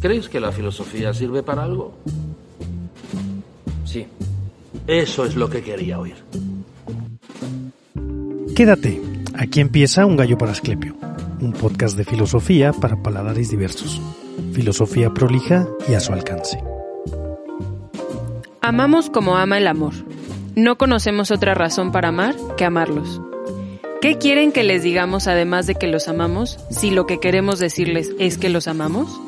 ¿Crees que la filosofía sirve para algo? Sí. Eso es lo que quería oír. Quédate. Aquí empieza Un Gallo para Asclepio, un podcast de filosofía para paladares diversos. Filosofía prolija y a su alcance. Amamos como ama el amor. No conocemos otra razón para amar que amarlos. ¿Qué quieren que les digamos además de que los amamos si lo que queremos decirles es que los amamos?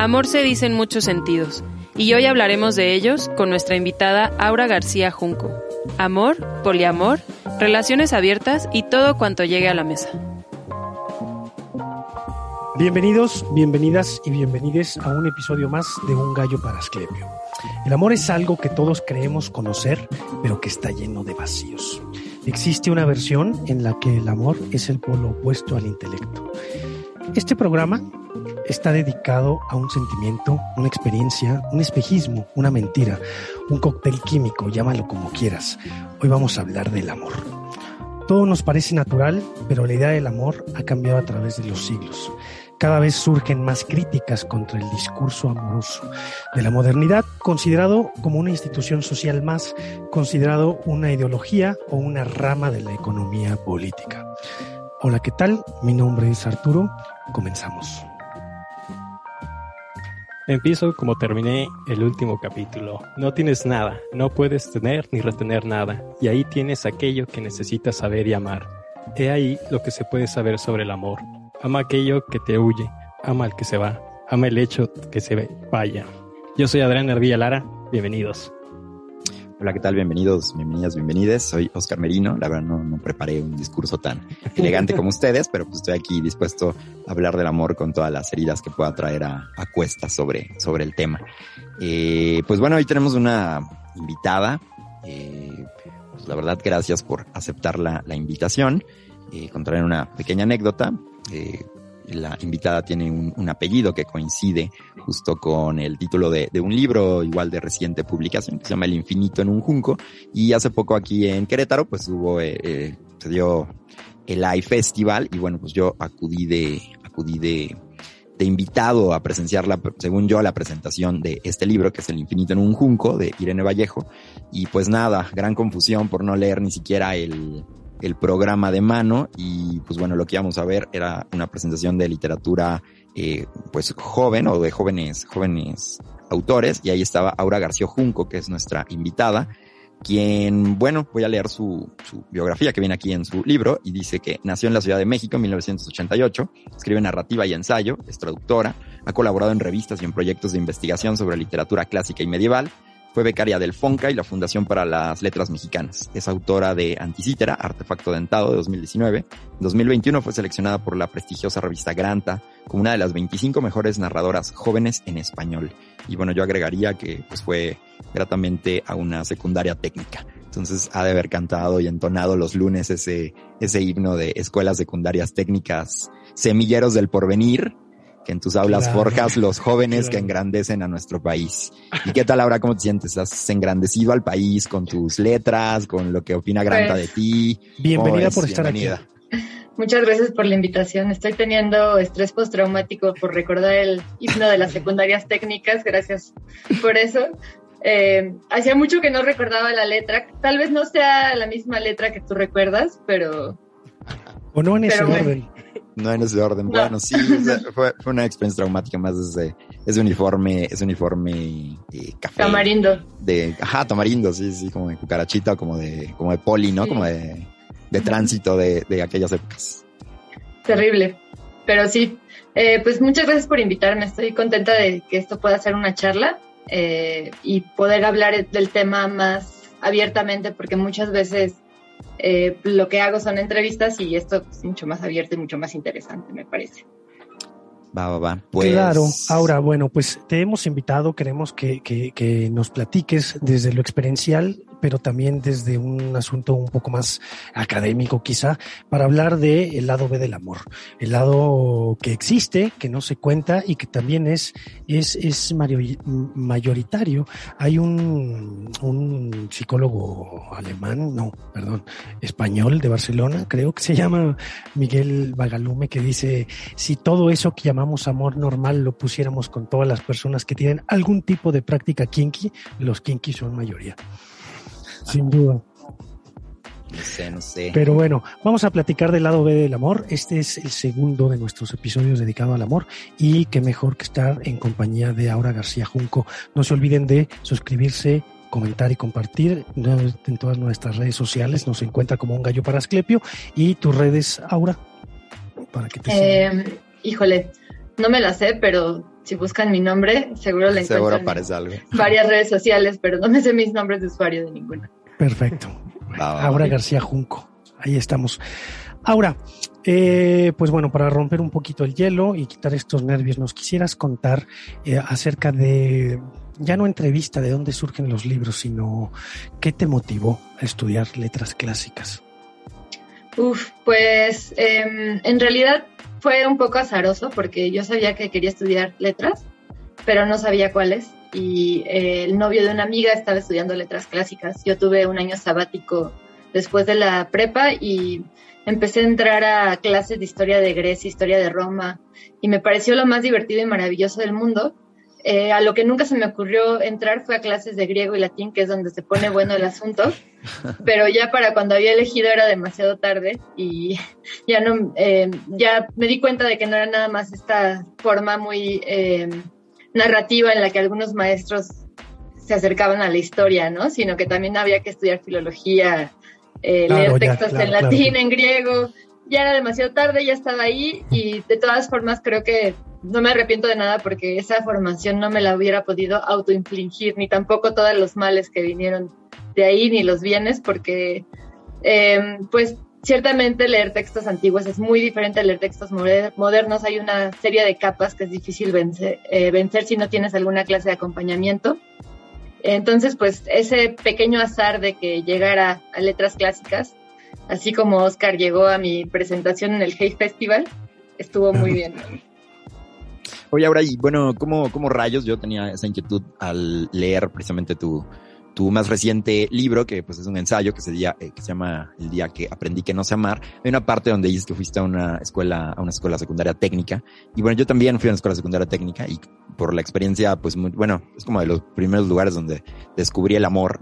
Amor se dice en muchos sentidos, y hoy hablaremos de ellos con nuestra invitada Aura García Junco. Amor, poliamor, relaciones abiertas y todo cuanto llegue a la mesa. Bienvenidos, bienvenidas y bienvenides a un episodio más de Un Gallo para Asclepio. El amor es algo que todos creemos conocer, pero que está lleno de vacíos. Existe una versión en la que el amor es el polo opuesto al intelecto. Este programa está dedicado a un sentimiento, una experiencia, un espejismo, una mentira, un cóctel químico, llámalo como quieras. Hoy vamos a hablar del amor. Todo nos parece natural, pero la idea del amor ha cambiado a través de los siglos. Cada vez surgen más críticas contra el discurso amoroso de la modernidad, considerado como una institución social más, considerado una ideología o una rama de la economía política. Hola, ¿qué tal? Mi nombre es Arturo. Comenzamos. Empiezo como terminé el último capítulo. No tienes nada, no puedes tener ni retener nada, y ahí tienes aquello que necesitas saber y amar. He ahí lo que se puede saber sobre el amor. Ama aquello que te huye, ama al que se va, ama el hecho que se vaya. Yo soy Adrián Hervilla Lara, bienvenidos. Hola, ¿qué tal? Bienvenidos, bienvenidas, bienvenides. Soy Oscar Merino. La verdad no, no preparé un discurso tan elegante como ustedes, pero pues estoy aquí dispuesto a hablar del amor con todas las heridas que pueda traer a, a cuestas sobre, sobre el tema. Eh, pues bueno, hoy tenemos una invitada. Eh, pues la verdad, gracias por aceptar la, la invitación. Eh, contaré una pequeña anécdota. Eh, la invitada tiene un, un, apellido que coincide justo con el título de, de, un libro igual de reciente publicación que se llama El infinito en un junco. Y hace poco aquí en Querétaro pues hubo, eh, eh, se dio el AI Festival. Y bueno pues yo acudí de, acudí de, de invitado a presenciar la, según yo, la presentación de este libro, que es El infinito en un junco, de Irene Vallejo. Y pues nada, gran confusión por no leer ni siquiera el, el programa de mano. Y pues bueno, lo que íbamos a ver era una presentación de literatura eh, pues joven o de jóvenes, jóvenes autores. Y ahí estaba Aura García Junco, que es nuestra invitada, quien, bueno, voy a leer su, su, biografía que viene aquí en su libro. Y dice que nació en la Ciudad de México en 1988, escribe narrativa y ensayo, es traductora, ha colaborado en revistas y en proyectos de investigación sobre literatura clásica y medieval, fue becaria del FONCA y la Fundación para las Letras Mexicanas. Es autora de Anticítera, Artefacto Dentado de 2019. En 2021 fue seleccionada por la prestigiosa revista Granta como una de las 25 mejores narradoras jóvenes en español. Y bueno, yo agregaría que pues fue gratamente a una secundaria técnica. Entonces ha de haber cantado y entonado los lunes ese, ese himno de escuelas secundarias técnicas, semilleros del porvenir, que en tus aulas claro, forjas los jóvenes claro. que engrandecen a nuestro país. ¿Y qué tal ahora? ¿Cómo te sientes? ¿Has engrandecido al país con tus letras, con lo que opina Granta pues, de ti? Bienvenida por estar Bienvenida. aquí. Muchas gracias por la invitación. Estoy teniendo estrés postraumático por recordar el himno de las secundarias técnicas. Gracias por eso. Eh, hacía mucho que no recordaba la letra. Tal vez no sea la misma letra que tú recuerdas, pero... O no en ese orden. No en ese orden. No. Bueno, sí, fue, fue, una experiencia traumática más desde ese uniforme, ese uniforme eh, café. Tamarindo. De, ajá, tamarindo, sí, sí, como de cucarachita, como de, como de poli, ¿no? Sí. Como de, de tránsito de, de, aquellas épocas. Terrible. Pero sí, eh, pues muchas gracias por invitarme. Estoy contenta de que esto pueda ser una charla eh, y poder hablar del tema más abiertamente, porque muchas veces eh, lo que hago son entrevistas y esto es mucho más abierto y mucho más interesante, me parece. Va, va, va. Pues... Claro, ahora, bueno, pues te hemos invitado, queremos que, que, que nos platiques desde lo experiencial pero también desde un asunto un poco más académico quizá, para hablar del el lado B del amor, el lado que existe, que no se cuenta y que también es, es, es mayoritario. Hay un, un psicólogo alemán, no, perdón, español de Barcelona, creo que se llama Miguel Bagalume, que dice, si todo eso que llamamos amor normal lo pusiéramos con todas las personas que tienen algún tipo de práctica kinky, los kinky son mayoría sin duda. No sé, no sé. Pero bueno, vamos a platicar del lado B del amor. Este es el segundo de nuestros episodios dedicado al amor y qué mejor que estar en compañía de Aura García Junco. No se olviden de suscribirse, comentar y compartir en todas nuestras redes sociales. Nos encuentra como un gallo para Asclepio y tus redes, Aura, para que te eh, Híjole, no me la sé, pero si buscan mi nombre, seguro le Seguro aparece algo. Varias redes sociales, pero no me sé mis nombres de usuario de ninguna. Perfecto. Aura García Junco. Ahí estamos. Aura, eh, pues bueno, para romper un poquito el hielo y quitar estos nervios, ¿nos quisieras contar eh, acerca de, ya no entrevista de dónde surgen los libros, sino qué te motivó a estudiar letras clásicas? Uf, pues em, en realidad fue un poco azaroso porque yo sabía que quería estudiar letras, pero no sabía cuáles. Y eh, el novio de una amiga estaba estudiando letras clásicas. Yo tuve un año sabático después de la prepa y empecé a entrar a clases de historia de Grecia, historia de Roma, y me pareció lo más divertido y maravilloso del mundo. Eh, a lo que nunca se me ocurrió entrar fue a clases de griego y latín, que es donde se pone bueno el asunto, pero ya para cuando había elegido era demasiado tarde y ya no, eh, ya me di cuenta de que no era nada más esta forma muy eh, narrativa en la que algunos maestros se acercaban a la historia, ¿no? Sino que también había que estudiar filología, leer textos en latín, en griego. Ya era demasiado tarde, ya estaba ahí y de todas formas creo que no me arrepiento de nada porque esa formación no me la hubiera podido autoinfligir, ni tampoco todos los males que vinieron de ahí, ni los bienes, porque em, pues ciertamente leer textos antiguos es muy diferente a leer textos modernos. Hay una serie de capas que es difícil vencer, eh, vencer si no tienes alguna clase de acompañamiento. Entonces, pues ese pequeño azar de que llegara a letras clásicas, así como Oscar llegó a mi presentación en el Hey Festival, estuvo muy bien. Oye, ahora, y bueno, ¿cómo, ¿cómo rayos yo tenía esa inquietud al leer precisamente tu, tu más reciente libro, que pues es un ensayo que se, eh, que se llama El día que aprendí que no sé amar. Hay una parte donde dices que fuiste a una escuela, a una escuela secundaria técnica. Y bueno, yo también fui a una escuela secundaria técnica y por la experiencia, pues muy, bueno, es como de los primeros lugares donde descubrí el amor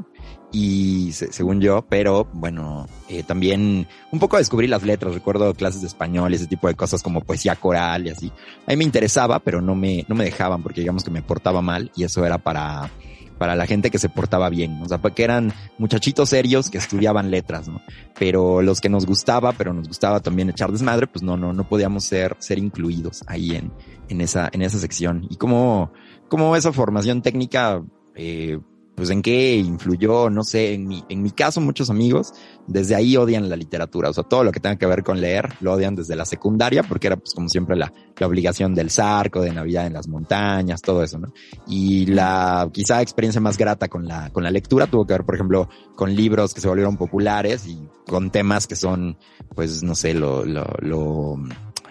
y según yo, pero bueno, eh, también un poco descubrí las letras, recuerdo clases de español y ese tipo de cosas como poesía coral y así. A mí me interesaba, pero no me, no me dejaban porque digamos que me portaba mal y eso era para, para la gente que se portaba bien, o sea, porque eran muchachitos serios que estudiaban letras, ¿no? Pero los que nos gustaba, pero nos gustaba también echar desmadre, pues no, no, no podíamos ser, ser incluidos ahí en, en esa, en esa sección. Y como, como esa formación técnica, eh, pues en qué influyó, no sé, en mi, en mi caso muchos amigos desde ahí odian la literatura, o sea, todo lo que tenga que ver con leer lo odian desde la secundaria porque era pues como siempre la, la obligación del zarco, de Navidad en las montañas, todo eso, ¿no? Y la quizá experiencia más grata con la, con la lectura tuvo que ver, por ejemplo, con libros que se volvieron populares y con temas que son, pues, no sé, lo, lo, lo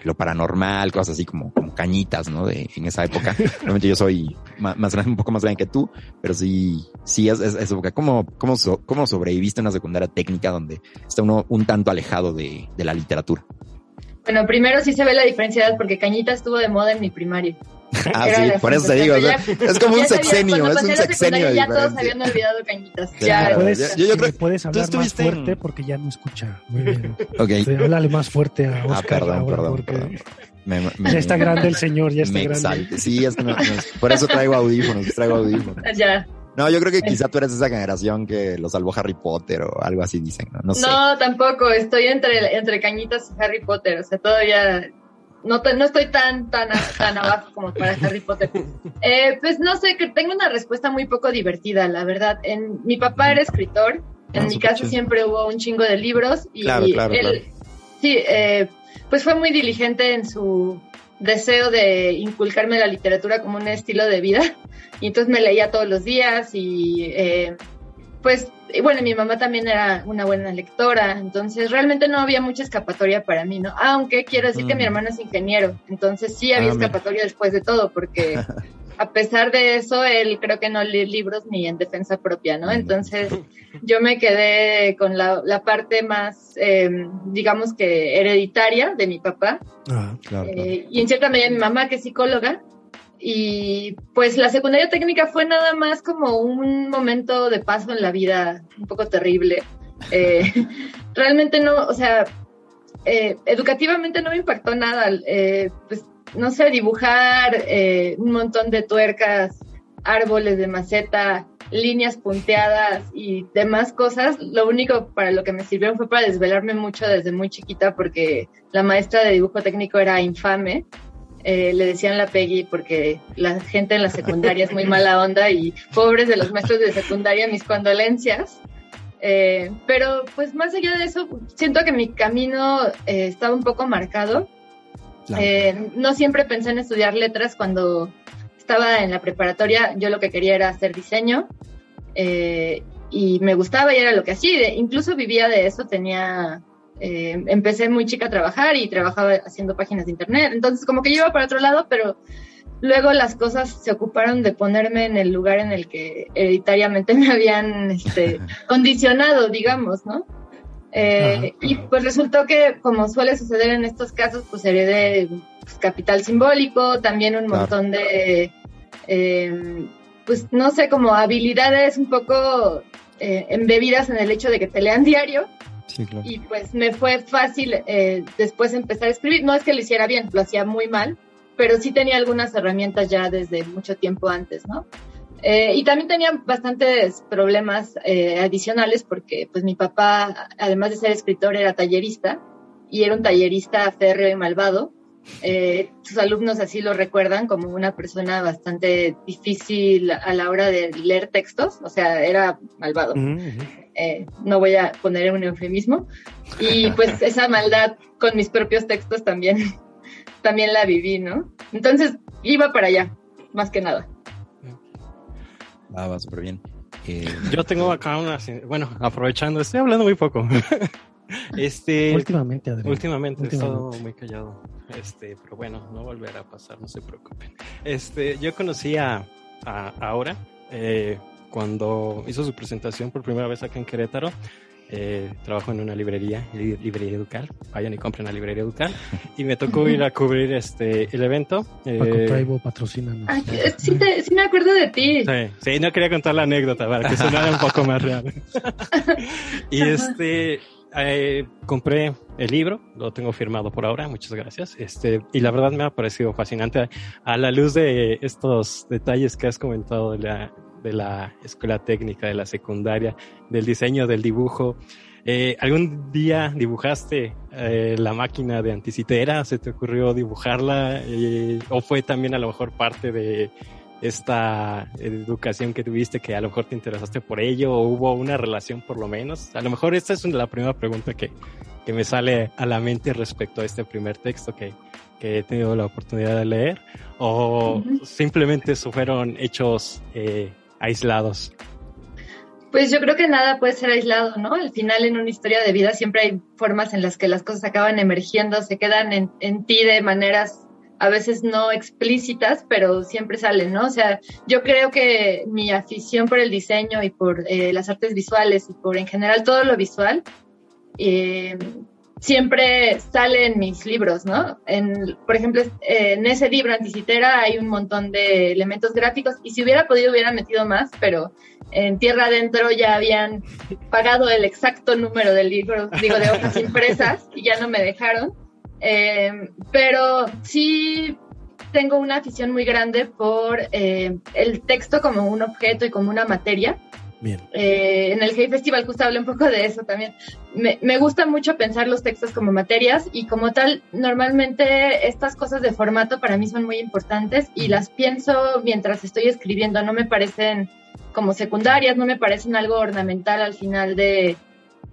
lo paranormal, cosas así como, como cañitas, ¿no? De, en esa época. Realmente yo soy más, más, un poco más grande que tú, pero sí, sí es, es, época. ¿Cómo, cómo, ¿Cómo sobreviviste en una secundaria técnica donde está uno un tanto alejado de, de la literatura? Bueno, primero sí se ve la diferencia porque Cañitas estuvo de moda en mi primario. Ah, sí, por eso te digo. es como un sexenio, es un sexenio. Ya todos habían olvidado Cañitas. Ya, puedes, yo, yo creo, puedes hablar más fuerte porque ya no escucha. Muy bien. Okay. Sí, háblale más fuerte a Oscar. Ah, perdón, perdón, perdón. Me, me, ya está grande el señor, ya está me grande. Exalte. Sí, es que no, por eso traigo audífonos, traigo audífonos. Ya. No, yo creo que quizá tú eres esa generación que lo salvó Harry Potter o algo así dicen, ¿no? No, sé. no tampoco, estoy entre, entre Cañitas y Harry Potter, o sea, todavía no, no estoy tan, tan, tan abajo como para Harry Potter. Eh, pues no sé, que tengo una respuesta muy poco divertida, la verdad. En, mi papá era escritor En Ah, mi casa chido. siempre hubo un chingo de libros y Claro, claro, él, claro. sí, eh, pues fue muy diligente en su deseo de inculcarme la literatura como un estilo de vida y entonces me leía todos los días y eh, pues y bueno, mi mamá también era una buena lectora, entonces realmente no había mucha escapatoria para mí, ¿no? Aunque quiero decir que mi Mm. hermano es ingeniero, entonces sí había Ah, escapatoria después de todo, porque a pesar de eso, él creo que no lee libros ni en defensa propia, ¿no? Mm. Entonces yo me quedé con la, la parte más, eh, digamos que hereditaria de mi papá, Ah, Claro, claro. eh, y en cierta medida mi mamá, que es psicóloga, y pues la secundaria técnica fue nada más como un momento de paso en la vida un poco terrible. Eh, realmente no, o sea, eh, educativamente no me impactó nada. eh, pues no sé, dibujar eh, un montón de tuercas, árboles de maceta, líneas punteadas y demás cosas. Lo único para lo que me sirvieron fue para desvelarme mucho desde muy chiquita porque la maestra de dibujo técnico era infame. Eh, le decían la Peggy porque la gente en la secundaria es muy mala onda y pobres de los maestros de secundaria, mis condolencias. Eh, pero pues más allá de eso, siento que mi camino eh, estaba un poco marcado. Claro. Eh, no siempre pensé en estudiar letras cuando estaba en la preparatoria. Yo lo que quería era hacer diseño y me gustaba y era lo que hacía. Incluso vivía de eso. Tenía, eh, empecé muy chica a trabajar y trabajaba haciendo páginas de internet. Entonces como que yo iba para otro lado, pero luego las cosas se ocuparon de ponerme en el lugar en el que hereditariamente me habían este, condicionado, digamos, ¿no? Eh, y pues resultó que, como suele suceder en estos casos, pues heredé pues, capital simbólico, también un Claro. montón de, eh, pues no sé, como habilidades un poco eh, embebidas en el hecho de que te lean diario Sí, claro. y pues me fue fácil eh, después empezar a escribir. No es que lo hiciera bien, lo hacía muy mal, pero sí tenía algunas herramientas ya desde mucho tiempo antes, ¿no? Eh, y también tenía bastantes problemas eh, adicionales porque pues mi papá, además de ser escritor, era tallerista y era un tallerista férreo y malvado. Eh, sus alumnos así lo recuerdan como una persona bastante difícil a la hora de leer textos, o sea, era malvado eh, no voy a poner un eufemismo. Y pues esa maldad con mis propios textos también, también la viví, ¿no? Entonces iba para allá, más que nada. Va, va súper bien. Eh, Yo tengo acá una, bueno, aprovechando, estoy hablando muy poco. este, Últimamente, Adrián. últimamente he últimamente. estado muy callado. Este, pero bueno, no volverá a pasar, no se preocupen. Este, yo conocí a, a Aura eh, cuando hizo su presentación por primera vez acá en Querétaro. Eh, trabajo en una librería, li- librería Educal. Vayan y compren la librería Educal. Y me tocó ir a cubrir este el evento. Paco Eh, Traibo, patrocínanos. Ay, eh, sí, te- sí me acuerdo de ti. Sí, sí, no quería contar la anécdota para que sonara un poco más real. y este, eh, compré el libro, lo tengo firmado por ahora, muchas gracias. Este, y la verdad me ha parecido fascinante a la luz de estos detalles que has comentado de la, de la escuela técnica, de la secundaria, del diseño, del dibujo. Eh, ¿Algún día dibujaste eh, la máquina de anticitera? ¿Se te ocurrió dibujarla? Eh, ¿O fue también a lo mejor parte de esta educación que tuviste que a lo mejor te interesaste por ello o hubo una relación por lo menos? A lo mejor esta es la primera pregunta que, que me sale a la mente respecto a este primer texto que, que he tenido la oportunidad de leer o Ujú. simplemente eso fueron hechos eh, aislados. Pues yo creo que nada puede ser aislado, ¿no? Al final en una historia de vida siempre hay formas en las que las cosas acaban emergiendo, se quedan en, ti de maneras a veces no explícitas, pero siempre salen, ¿no? O sea, yo creo que mi afición por el diseño y por eh, las artes visuales y por en general todo lo visual, eh, siempre sale en mis libros, ¿no? En, por ejemplo, en ese libro, Anticitera, hay un montón de elementos gráficos y si hubiera podido hubiera metido más, pero en tierra adentro ya habían pagado el exacto número del libro, digo, de hojas impresas y ya no me dejaron. Eh, pero sí tengo una afición muy grande por eh, el texto como un objeto y como una materia. Bien. Eh, en el Hey Festival justo hablé un poco de eso también. Me, me gusta mucho pensar los textos como materias y como tal, normalmente estas cosas de formato para mí son muy importantes y las pienso mientras estoy escribiendo, no me parecen como secundarias, no me parecen algo ornamental al final de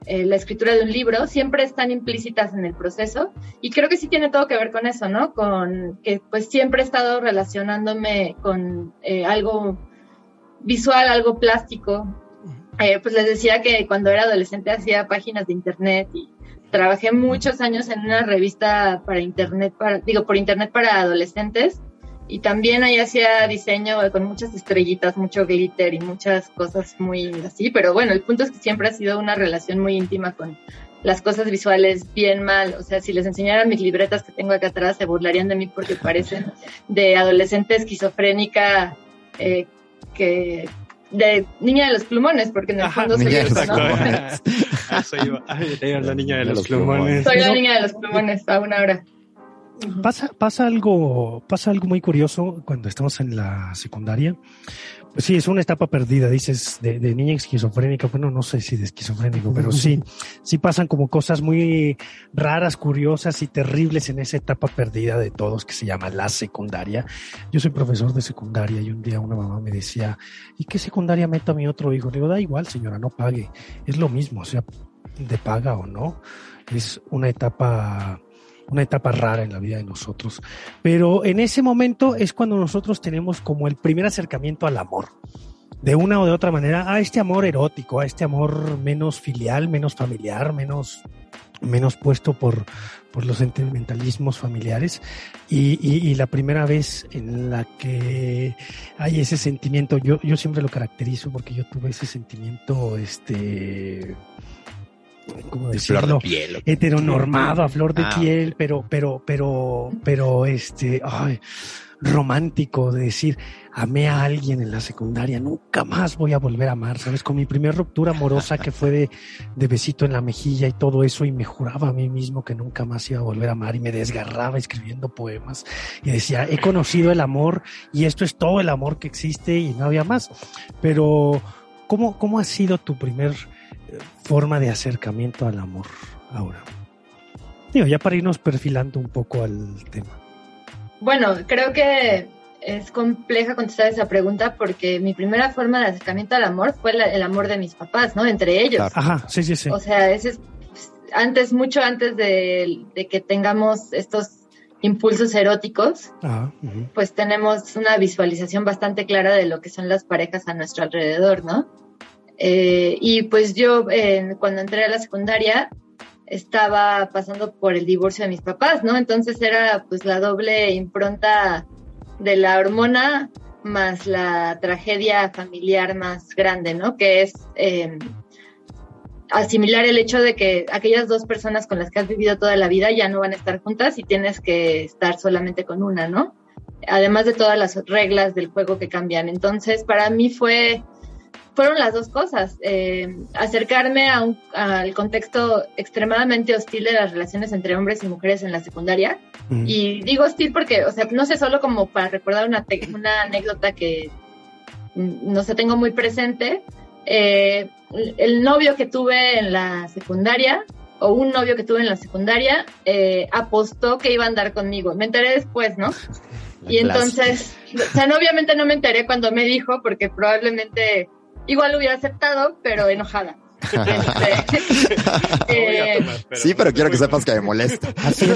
eh, la escritura de un libro, siempre están implícitas en el proceso y creo que sí tiene todo que ver con eso, ¿no? Con que pues siempre he estado relacionándome con eh, algo visual, algo plástico. Eh, pues les decía que cuando era adolescente hacía páginas de internet y trabajé muchos años en una revista para internet, para, digo, por internet para adolescentes. Y también ahí hacía diseño con muchas estrellitas, mucho glitter y muchas cosas muy así, pero bueno, el punto es que siempre ha sido una relación muy íntima con las cosas visuales bien mal, o sea, si les enseñaran mis libretas que tengo acá atrás se burlarían de mí porque parecen de adolescente esquizofrénica eh, que de niña de los plumones, porque en el fondo soy yo, soy la niña de los plumones. Soy la niña de los plumones, aún ahora. Pasa, pasa algo, pasa algo muy curioso cuando estamos en la secundaria. Pues sí, es una etapa perdida, dices, de, niña esquizofrénica. Bueno, no sé si de esquizofrénico, pero sí, sí pasan como cosas muy raras, curiosas y terribles en esa etapa perdida de todos que se llama la secundaria. Yo soy profesor de secundaria y un día una mamá me decía, ¿y qué secundaria meto a mi otro hijo? Le digo, da igual, señora, no pague. Es lo mismo, o sea, de paga o no. Es una etapa una etapa rara en la vida de nosotros. Pero en ese momento es cuando nosotros tenemos como el primer acercamiento al amor. De una o de otra manera, a este amor erótico, a este amor menos filial, menos familiar, menos, menos puesto por, por los sentimentalismos familiares. Y, y, la primera vez en la que hay ese sentimiento, yo, yo siempre lo caracterizo porque yo tuve ese sentimiento, este, como decirlo, heteronormado, a flor de ah, piel, pero, pero, pero, pero, este, ay, romántico de decir, amé a alguien en la secundaria, nunca más voy a volver a amar, ¿sabes? Con mi primera ruptura amorosa que fue de, de, besito en la mejilla y todo eso, y me juraba a mí mismo que nunca más iba a volver a amar y me desgarraba escribiendo poemas y decía, he conocido el amor y esto es todo el amor que existe y no había más. Pero, ¿cómo, cómo ha sido tu primer forma de acercamiento al amor ahora? Digo, ya para irnos perfilando un poco al tema. Bueno, creo que es compleja contestar esa pregunta porque mi primera forma de acercamiento al amor fue el amor de mis papás, ¿no? Entre ellos. Ajá, sí, sí, sí. O sea, ese es antes, mucho antes de, que tengamos estos impulsos eróticos, pues tenemos una visualización bastante clara de lo que son las parejas a nuestro alrededor, ¿no? Eh, y pues yo cuando entré a la secundaria estaba pasando por el divorcio de mis papás, ¿no? Entonces era pues la doble impronta de la hormona más la tragedia familiar más grande, ¿no? Que es em, asimilar el hecho de que aquellas dos personas con las que has vivido toda la vida ya no van a estar juntas y tienes que estar solamente con una, ¿no? Además de todas las reglas del juego que cambian. Entonces, para mí fue fueron las dos cosas. Eh, acercarme a un, al contexto extremadamente hostil de las relaciones entre hombres y mujeres en la secundaria. Y digo hostil porque, o sea, no sé, solo como para recordar una, una anécdota que mm, no sé, tengo muy presente. Eh, el novio que tuve en la secundaria, o un novio que tuve en la secundaria, eh, apostó que iba a andar conmigo. Me enteré después, ¿no? Y entonces, o sea, no, obviamente no me enteré cuando me dijo, porque probablemente igual lo hubiera aceptado, pero enojada. Eh, sí, pero quiero que sepas que me molesta. sí,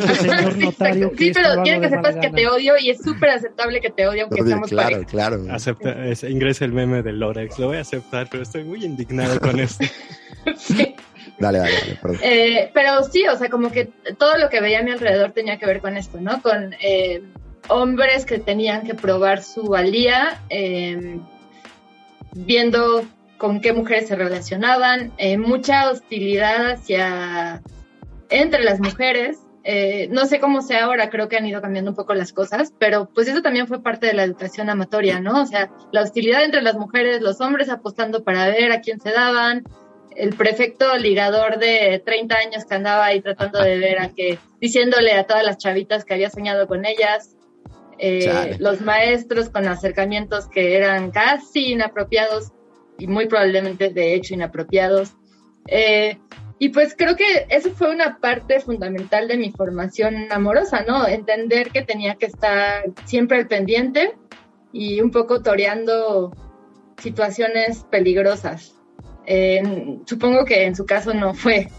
pero quiero que sepas que te odio y es súper aceptable que te odie aunque estamos Claro, claro. Acepta, ingresa el meme de Lorex, lo voy a aceptar, pero estoy muy indignado con esto. sí. Dale, dale, dale, perdón. Eh, pero sí, o sea, como que todo lo que veía a mi alrededor tenía que ver con esto, ¿no? Con eh, hombres que tenían que probar su valía, eh, viendo con qué mujeres se relacionaban, eh, mucha hostilidad hacia entre las mujeres. Eh, no sé cómo sea ahora, creo que han ido cambiando un poco las cosas, pero pues eso también fue parte de la educación amatoria, ¿no? O sea, la hostilidad entre las mujeres, los hombres apostando para ver a quién se daban, el prefecto ligador de 30 años que andaba ahí tratando de ver a que, diciéndole a todas las chavitas que había soñado con ellas, eh, los maestros con acercamientos que eran casi inapropiados y muy probablemente de hecho inapropiados. Eh, y pues creo que eso fue una parte fundamental de mi formación amorosa, ¿no? Entender que tenía que estar siempre al pendiente y un poco toreando situaciones peligrosas. Eh, supongo que en su caso no fue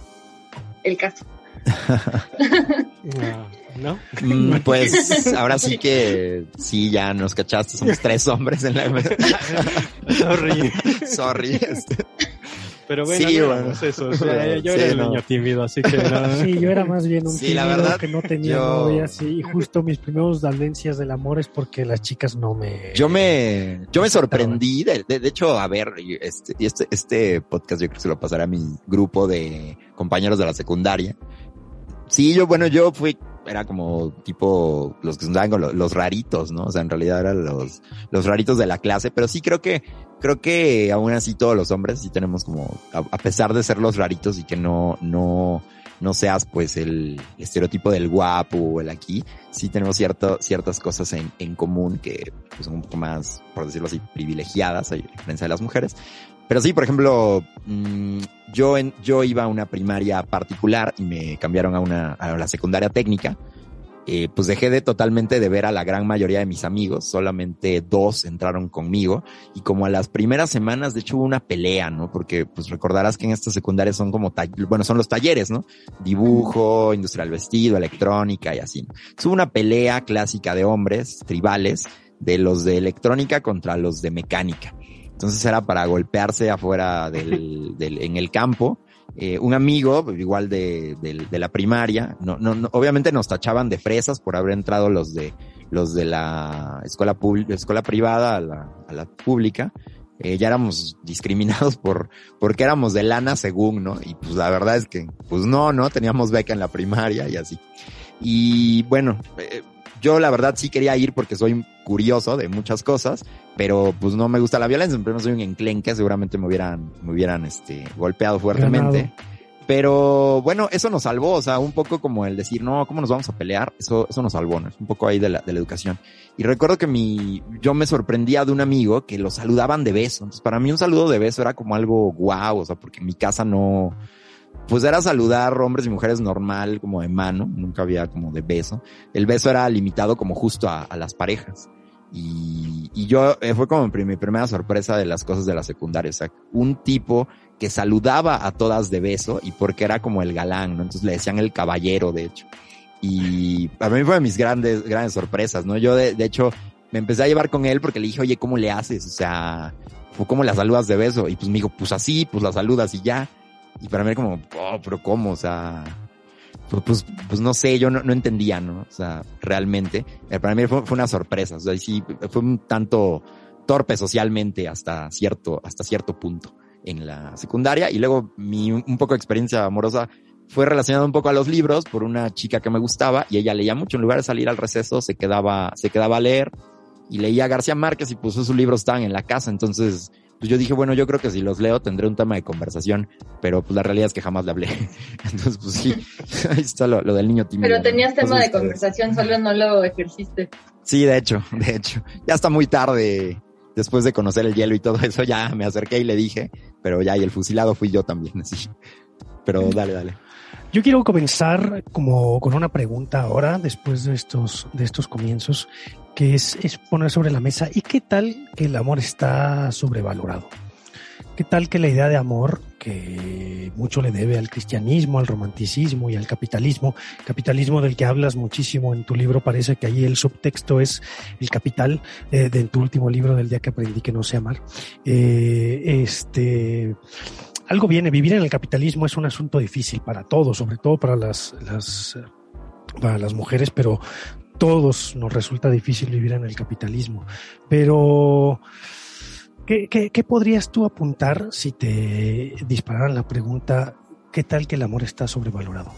el caso. ¿No? Mm, pues ahora sí que sí, ya nos cachaste, somos tres hombres en la Sorry. Sorry. este. Pero bueno, Sí, no bueno. éramos eso. o sea, Pero, yo sí, era el no. niño tímido, así que no. Sí, yo era más bien un Sí, la tímido verdad, que no tenía yo- novia, sí, y justo mis primeros valencias del amor es porque las chicas no me... Yo me, yo me sorprendí, de, de, de hecho, a ver, este, este, este podcast yo creo que se lo pasará a mi grupo de compañeros de la secundaria. Sí, yo, bueno, yo fui, era como tipo los que se andaban con lo- los, raritos, ¿no? O sea, en realidad eran los, los raritos de la clase, pero sí creo que, creo que aún así todos los hombres sí tenemos como, a pesar de ser los raritos y que no, no, no seas pues el estereotipo del guapo o el aquí, sí tenemos cierto, ciertas cosas en, en común que pues, son un poco más, por decirlo así, privilegiadas a diferencia de las mujeres. Pero sí, por ejemplo, mm, yo, en, yo iba a una primaria particular y me cambiaron a una, a la secundaria técnica. Eh, pues dejé de totalmente de ver a la gran mayoría de mis amigos, solamente dos entraron conmigo y como a las primeras semanas de hecho hubo una pelea, ¿no? Porque pues recordarás que en estas secundarias son como, bueno, son los talleres, ¿no? Dibujo, industrial vestido, electrónica y así. ¿no? Es una pelea clásica de hombres tribales de los de electrónica contra los de mecánica. Entonces era para golpearse afuera del, del, en el campo. Eh, un amigo, igual de, de, la primaria, no, no, no, obviamente nos tachaban de fresas por haber entrado los de, los de la escuela escuela privada a la, a la pública. Eh, ya éramos discriminados por, porque éramos de lana según, ¿no? Y pues la verdad es que, pues no, ¿no? Teníamos beca en la primaria y así. Y bueno, eh, yo la verdad sí quería ir porque soy curioso de muchas cosas, pero pues no me gusta la violencia. Primero soy un enclenque, seguramente me hubieran, me hubieran este, golpeado fuertemente. Ganado. Pero bueno, eso nos salvó, o sea, un poco como el decir, no, ¿cómo nos vamos a pelear? Eso, eso nos salvó, ¿no? Es un poco ahí de la, de la educación. Y recuerdo que mi, yo me sorprendía de un amigo que lo saludaban de beso. Entonces, para mí un saludo de beso era como algo guau, o sea, porque en mi casa no, pues era saludar hombres y mujeres normal, como de mano, nunca había como de beso. El beso era limitado como justo a, a las parejas. Y, yo, eh, fue como mi, prim- mi primera sorpresa de las cosas de la secundaria, o sea, un tipo que saludaba a todas de beso y porque era como el galán, ¿no? Entonces le decían el caballero, de hecho. Y para mí fue de mis grandes, grandes sorpresas, ¿no? Yo, de, hecho, me empecé a llevar con él porque le dije, oye, ¿cómo le haces? O sea, ¿cómo- ¿cómo la saludas de beso? Y pues me dijo, pues así, pues la saludas y ya. Y para mí era como, oh, pero ¿cómo? O sea, pues, pues, pues no sé, yo no, entendía, ¿no? O sea, realmente. Eh, para mí fue, una sorpresa. O sea, sí, fue un tanto torpe socialmente hasta cierto, hasta cierto punto en la secundaria. Y luego mi un poco de experiencia amorosa fue relacionada un poco a los libros por una chica que me gustaba y ella leía mucho. En lugar de salir al receso, se quedaba, se quedaba a leer y leía García Márquez y pues sus libros estaban en la casa. Entonces, pues yo dije, bueno, yo creo que si los leo tendré un tema de conversación, pero pues la realidad es que jamás le hablé. Entonces, pues sí, ahí está lo, lo del niño tímido. Pero tenías tema de conversación, solo no lo ejerciste. Sí, de hecho, de hecho. Ya está muy tarde, después de conocer el hielo y todo eso, ya me acerqué y le dije, pero ya, y el fusilado fui yo también, así. Pero dale, dale. Yo quiero comenzar como con una pregunta ahora, después de estos, de estos comienzos, que es, es poner sobre la mesa, ¿y qué tal que el amor está sobrevalorado? ¿Qué tal que la idea de amor, que mucho le debe al cristianismo, al romanticismo y al capitalismo, capitalismo del que hablas muchísimo en tu libro, parece que ahí el subtexto es el capital, eh, de tu último libro del día que aprendí que no sé amar, eh, este, algo viene, vivir en el capitalismo es un asunto difícil para todos, sobre todo para las, para las mujeres, pero todos nos resulta difícil vivir en el capitalismo. Pero, ¿qué, qué, qué podrías tú apuntar si te dispararan la pregunta, ¿qué tal que el amor está sobrevalorado?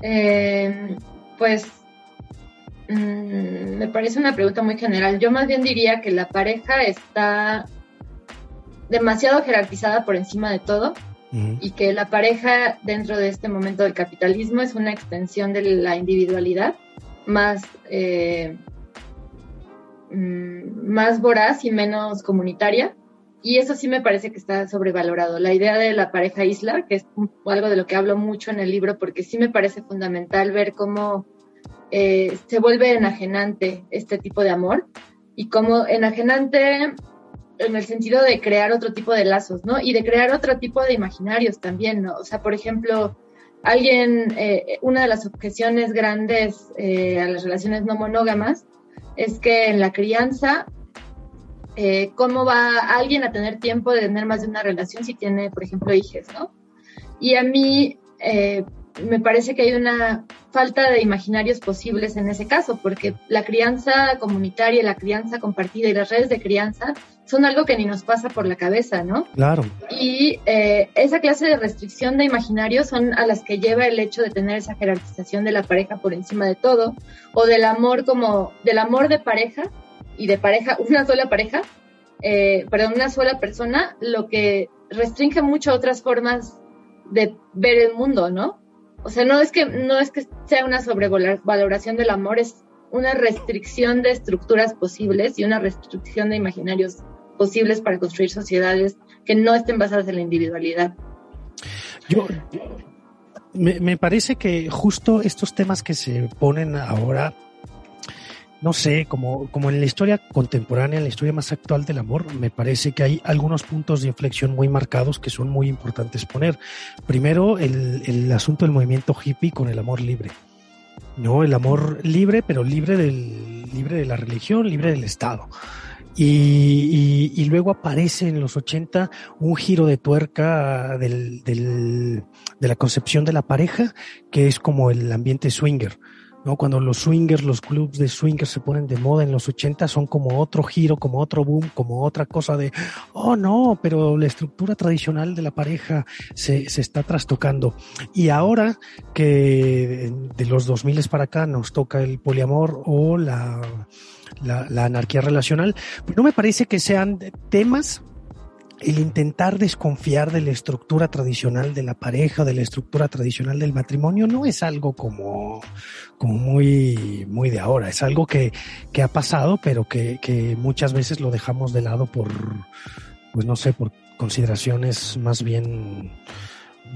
Eh, pues mm, me parece una pregunta muy general. Yo más bien diría que la pareja está demasiado jerarquizada por encima de todo Ujú. y que la pareja dentro de este momento del capitalismo es una extensión de la individualidad más, eh, mm, más voraz y menos comunitaria. Y eso sí me parece que está sobrevalorado. La idea de la pareja isla, que es algo de lo que hablo mucho en el libro, porque sí me parece fundamental ver cómo eh, se vuelve enajenante este tipo de amor y cómo enajenante en el sentido de crear otro tipo de lazos, ¿no? Y de crear otro tipo de imaginarios también, ¿no? O sea, por ejemplo, alguien, eh, una de las objeciones grandes eh, a las relaciones no monógamas es que en la crianza, eh, ¿cómo va alguien a tener tiempo de tener más de una relación si tiene, por ejemplo, hijos, ¿no? Y a mí me parece que hay una falta de imaginarios posibles en ese caso, porque la crianza comunitaria, la crianza compartida y las redes de crianza son algo que ni nos pasa por la cabeza, ¿no? Claro. Y eh, esa clase de restricción de imaginarios son a las que lleva el hecho de tener esa jerarquización de la pareja por encima de todo, o del amor como, del amor de pareja y de pareja, una sola pareja, eh, perdón, una sola persona, lo que restringe mucho otras formas de ver el mundo, ¿no? O sea, no es que, no es que sea una sobrevaloración del amor, es una restricción de estructuras posibles y una restricción de imaginarios posibles para construir sociedades que no estén basadas en la individualidad. Yo, me, me parece que justo estos temas que se ponen ahora no sé, como, como en la historia contemporánea, en la historia más actual del amor, me parece que hay algunos puntos de inflexión muy marcados que son muy importantes poner. Primero, el, el asunto del movimiento hippie con el amor libre. No, el amor libre, pero libre del, libre de la religión, libre del Estado. Y, luego aparece en los 80 un giro de tuerca del, de la concepción de la pareja, que es como el ambiente swinger. ¿no? Cuando los swingers, los clubs de swingers se ponen de moda en los 80 son como otro giro, como otro boom, como otra cosa de, oh no, pero la estructura tradicional de la pareja se, se está trastocando. Y ahora que de los 2000 para acá nos toca el poliamor o la, la, anarquía relacional, no me parece que sean temas el intentar desconfiar de la estructura tradicional de la pareja, de la estructura tradicional del matrimonio, no es algo como, como muy, muy de ahora. Es algo que, que ha pasado, pero que, que muchas veces lo dejamos de lado por, pues no sé, por consideraciones más bien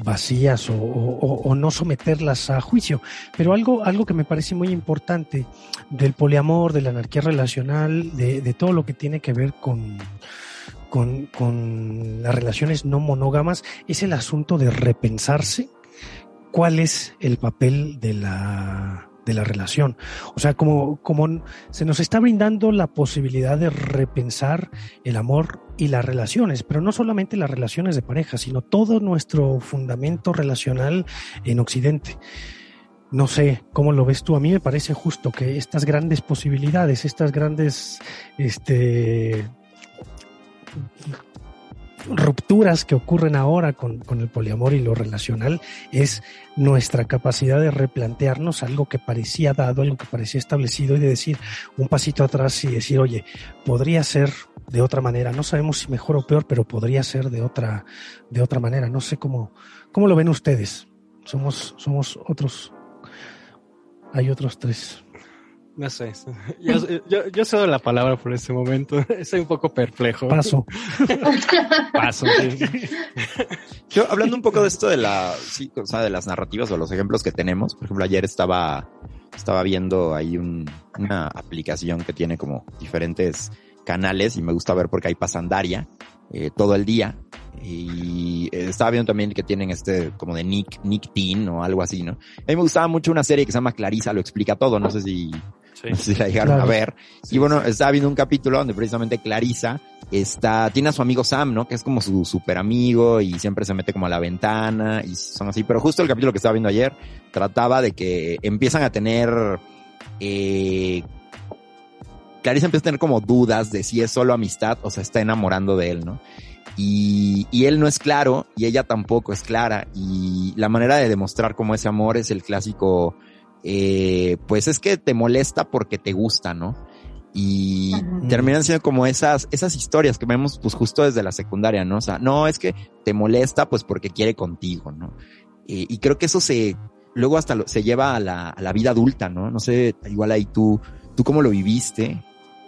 vacías o, no someterlas a juicio. Pero algo, algo que me parece muy importante del poliamor, de la anarquía relacional, de, de todo lo que tiene que ver con, con, con las relaciones no monógamas es el asunto de repensarse cuál es el papel de la, de la relación. O sea, como, como se nos está brindando la posibilidad de repensar el amor y las relaciones, pero no solamente las relaciones de pareja, sino todo nuestro fundamento relacional en Occidente. No sé cómo lo ves tú. A mí me parece justo que estas grandes posibilidades, estas grandes este, rupturas que ocurren ahora con, con, el poliamor y lo relacional es nuestra capacidad de replantearnos algo que parecía dado, algo que parecía establecido y de decir un pasito atrás y decir, oye, podría ser de otra manera. No sabemos si mejor o peor, pero podría ser de otra, de otra manera. No sé cómo, cómo lo ven ustedes. Somos, somos otros, hay otros tres. No sé. Yo, yo, yo cedo la palabra por este momento. Estoy un poco perplejo. Paso. Paso. Sí. Yo, hablando un poco de esto de la, sí, o sea, de las narrativas o los ejemplos que tenemos. Por ejemplo, ayer estaba, estaba viendo ahí un, una aplicación que tiene como diferentes canales y me gusta ver porque ahí pasan Daria eh, todo el día. Y estaba viendo también que tienen este como de Nick, Nick Teen o algo así, ¿no? A mí me gustaba mucho una serie que se llama Clarisa, lo explica todo. No sé si Sí. No sé si la llegaron claro. a ver. Sí, y bueno, sí. estaba viendo un capítulo donde precisamente Clarisa está, tiene a su amigo Sam, ¿no? Que es como su super amigo y siempre se mete como a la ventana y son así. Pero justo el capítulo que estaba viendo ayer trataba de que empiezan a tener, eh, Clarisa empieza a tener como dudas de si es solo amistad o se está enamorando de él, ¿no? Y, y, él no es claro y ella tampoco es clara y la manera de demostrar como ese amor es el clásico eh, pues es que te molesta porque te gusta, ¿no? Y terminan siendo como esas, esas historias que vemos pues justo desde la secundaria, ¿no? O sea, no, es que te molesta pues porque quiere contigo, ¿no? Eh, y creo que eso se, luego hasta lo, se lleva a la, a la, vida adulta, ¿no? No sé, igual ahí tú, tú cómo lo viviste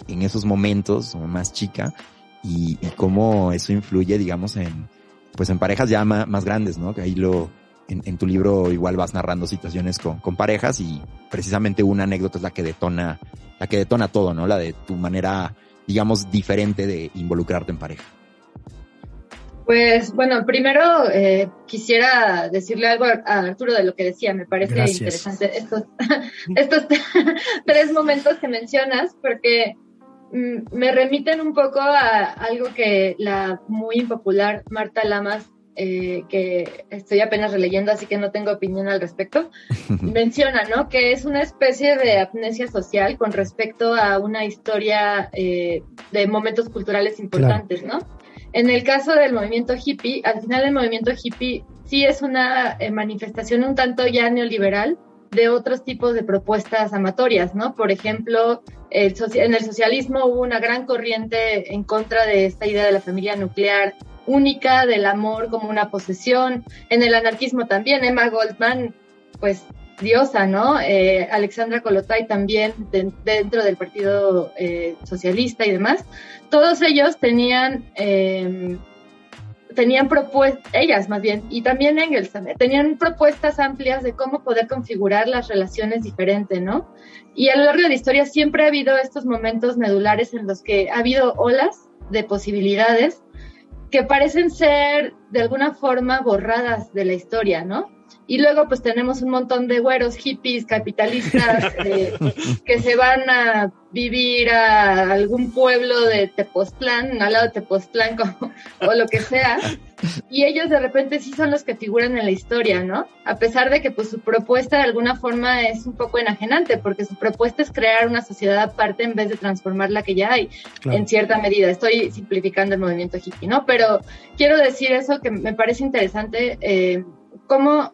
en esos momentos, como más chica, y, y cómo eso influye, digamos, en, pues en parejas ya más, más grandes, ¿no? Que ahí lo, en, en, tu libro igual vas narrando situaciones con, con, parejas y precisamente una anécdota es la que detona, la que detona todo, ¿no? La de tu manera, digamos, diferente de involucrarte en pareja? Pues bueno, primero eh, quisiera decirle algo a Arturo de lo que decía. Me parece interesante estos, estos tres momentos que mencionas, porque mm, me remiten un poco a algo que la muy impopular Marta Lamas, eh, que estoy apenas releyendo, así que no tengo opinión al respecto, menciona, ¿no? Que es una especie de amnesia social con respecto a una historia eh, de momentos culturales importantes, ¿no? En el caso del movimiento hippie, al final el movimiento hippie sí es una eh, manifestación un tanto ya neoliberal de otros tipos de propuestas amatorias, ¿no? Por ejemplo, el en el socialismo hubo una gran corriente en contra de esta idea de la familia nuclear única, del amor como una posesión. En el anarquismo también, Emma Goldman, pues diosa, ¿no? Eh, Alexandra Kolotay también dentro del Partido eh, Socialista y demás. Todos ellos tenían, eh, tenían propuestas, ellas más bien, y también Engels tenían propuestas amplias de cómo poder configurar las relaciones diferentes, ¿no? Y a lo largo de la historia siempre ha habido estos momentos medulares en los que ha habido olas de posibilidades que parecen ser de alguna forma borradas de la historia, ¿no? Y luego pues tenemos un montón de güeros hippies capitalistas eh, que se van a vivir a algún pueblo de Tepoztlán, al lado de Tepoztlán o lo que sea. Y ellos de repente sí son los que figuran en la historia, ¿no? A pesar de que pues su propuesta de alguna forma es un poco enajenante, porque su propuesta es crear una sociedad aparte en vez de transformar la que ya hay, en cierta medida. Estoy simplificando el movimiento hippie, ¿no? Pero quiero decir eso que me parece interesante, eh, cómo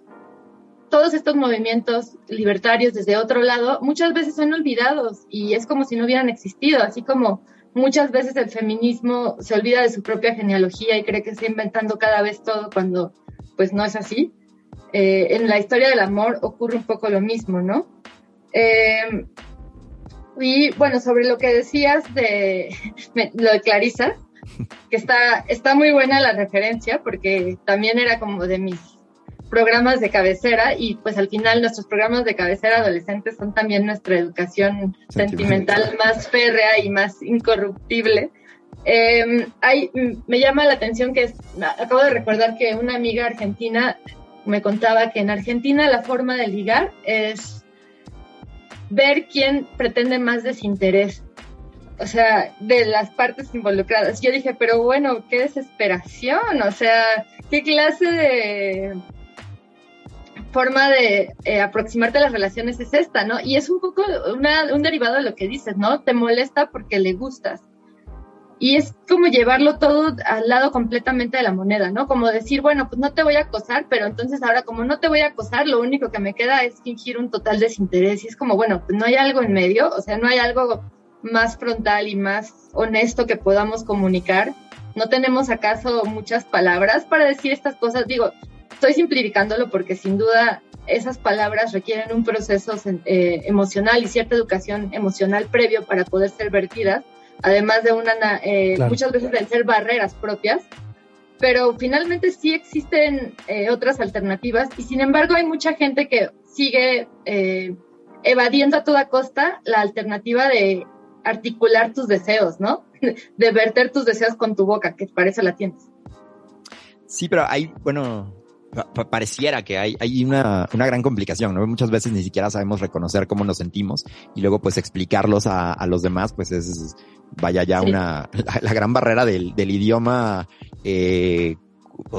todos estos movimientos libertarios desde otro lado muchas veces son olvidados y es como si no hubieran existido, así como muchas veces el feminismo se olvida de su propia genealogía y cree que está inventando cada vez todo cuando pues no es así. Eh, en la historia del amor ocurre un poco lo mismo, ¿no? Eh, y bueno, sobre lo que decías de lo de Clarisa, que está, está muy buena la referencia porque también era como de mis programas de cabecera y pues al final nuestros programas de cabecera adolescentes son también nuestra educación sentimental más férrea y más incorruptible. Eh, hay, me llama la atención que acabo de recordar que una amiga argentina me contaba que en Argentina la forma de ligar es ver quién pretende más desinterés. O sea, de las partes involucradas. Yo dije, pero bueno, qué desesperación. O sea, qué clase de forma de eh, aproximarte a las relaciones es esta, ¿no? Y es un poco un derivado de lo que dices, ¿no? Te molesta porque le gustas. Y es como llevarlo todo al lado completamente de la moneda, ¿no? Como decir, bueno, pues no te voy a acosar, pero entonces ahora como no te voy a acosar, lo único que me queda es fingir un total desinterés. Y es como, bueno, pues no hay algo en medio, o sea, no hay algo más frontal y más honesto que podamos comunicar. No tenemos acaso muchas palabras para decir estas cosas. Digo, estoy simplificándolo porque sin duda esas palabras requieren un proceso eh, emocional y cierta educación emocional previo para poder ser vertidas, además de una, eh, muchas veces de ser barreras propias, pero finalmente sí existen eh, otras alternativas y sin embargo hay mucha gente que sigue evadiendo a toda costa la alternativa de articular tus deseos, ¿no? De verter tus deseos con tu boca, que parece la tienes. Sí, pero hay, bueno, pareciera que hay, hay una, una gran complicación, ¿no? Muchas veces ni siquiera sabemos reconocer cómo nos sentimos y luego pues explicarlos a, a los demás, pues es, vaya ya una, la, gran barrera del, del idioma, eh,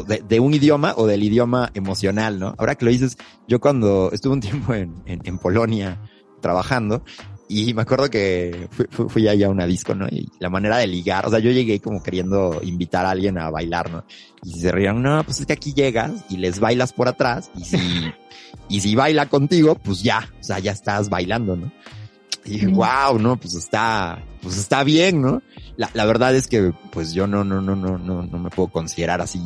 de, de, un idioma o del idioma emocional, ¿no? Ahora que lo dices, yo cuando estuve un tiempo en, en, en Polonia trabajando, y me acuerdo que fui, a una disco, ¿no? Y la manera de ligar, o sea, yo llegué como queriendo invitar a alguien a bailar, ¿no? Y se rieron, no, pues es que aquí llegas y les bailas por atrás y si, y si baila contigo, pues ya, o sea, ya estás bailando, ¿no? Y dije, wow, no, pues está, pues está bien, ¿no? La, la verdad es que, pues yo no, no, no, no, no, no me puedo considerar así.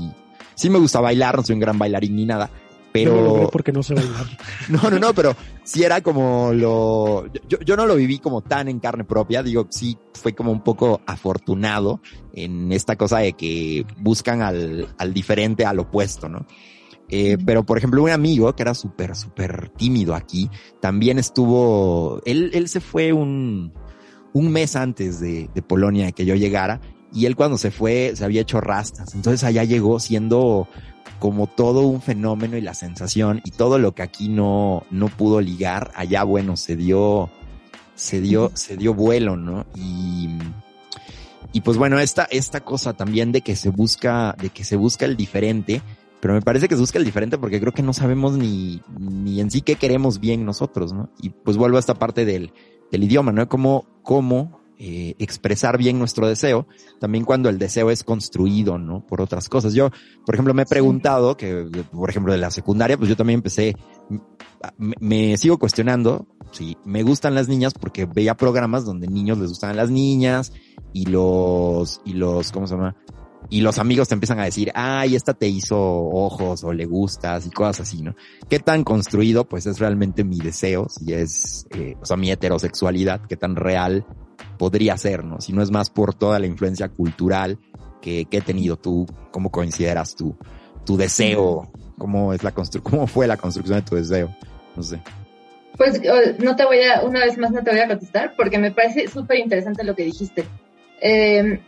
Sí me gusta bailar, no soy un gran bailarín ni nada, pero... No porque no sé bailar. no, no, no, pero sí era como lo... Yo, yo no lo viví como tan en carne propia, digo, sí fue como un poco afortunado en esta cosa de que buscan al, al diferente, al opuesto, ¿no? Eh, pero, por ejemplo, un amigo que era súper, súper tímido aquí, también estuvo, él, él se fue un, un mes antes de, de Polonia que yo llegara y él cuando se fue se había hecho rastas. Entonces allá llegó siendo como todo un fenómeno y la sensación y todo lo que aquí no, no pudo ligar, allá bueno, se dio, se dio, se dio vuelo, ¿no? Y, y pues bueno, esta, esta cosa también de que se busca, de que se busca el diferente, pero me parece que se busca el diferente porque creo que no sabemos ni, ni en sí qué queremos bien nosotros, ¿no? Y pues vuelvo a esta parte del, del idioma, ¿no? Como, cómo eh, expresar bien nuestro deseo, también cuando el deseo es construido, ¿no? Por otras cosas. Yo, por ejemplo, me he preguntado que, por ejemplo, de la secundaria, pues yo también empecé, me, me sigo cuestionando si me gustan las niñas porque veía programas donde niños les gustan a las niñas y los, y los, ¿cómo se llama? y los amigos te empiezan a decir, ay, esta te hizo ojos o le gustas y cosas así, ¿no? ¿Qué tan construido pues es realmente mi deseo? Si es, eh, o sea, mi heterosexualidad, qué tan real podría ser, ¿no? Si no es más por toda la influencia cultural que, que he tenido tú, ¿cómo consideras tú tu deseo? ¿Cómo es la constru cómo fue la construcción de tu deseo? No sé. Pues no te voy a, una vez más no te voy a contestar porque me parece súper interesante lo que dijiste. Eh,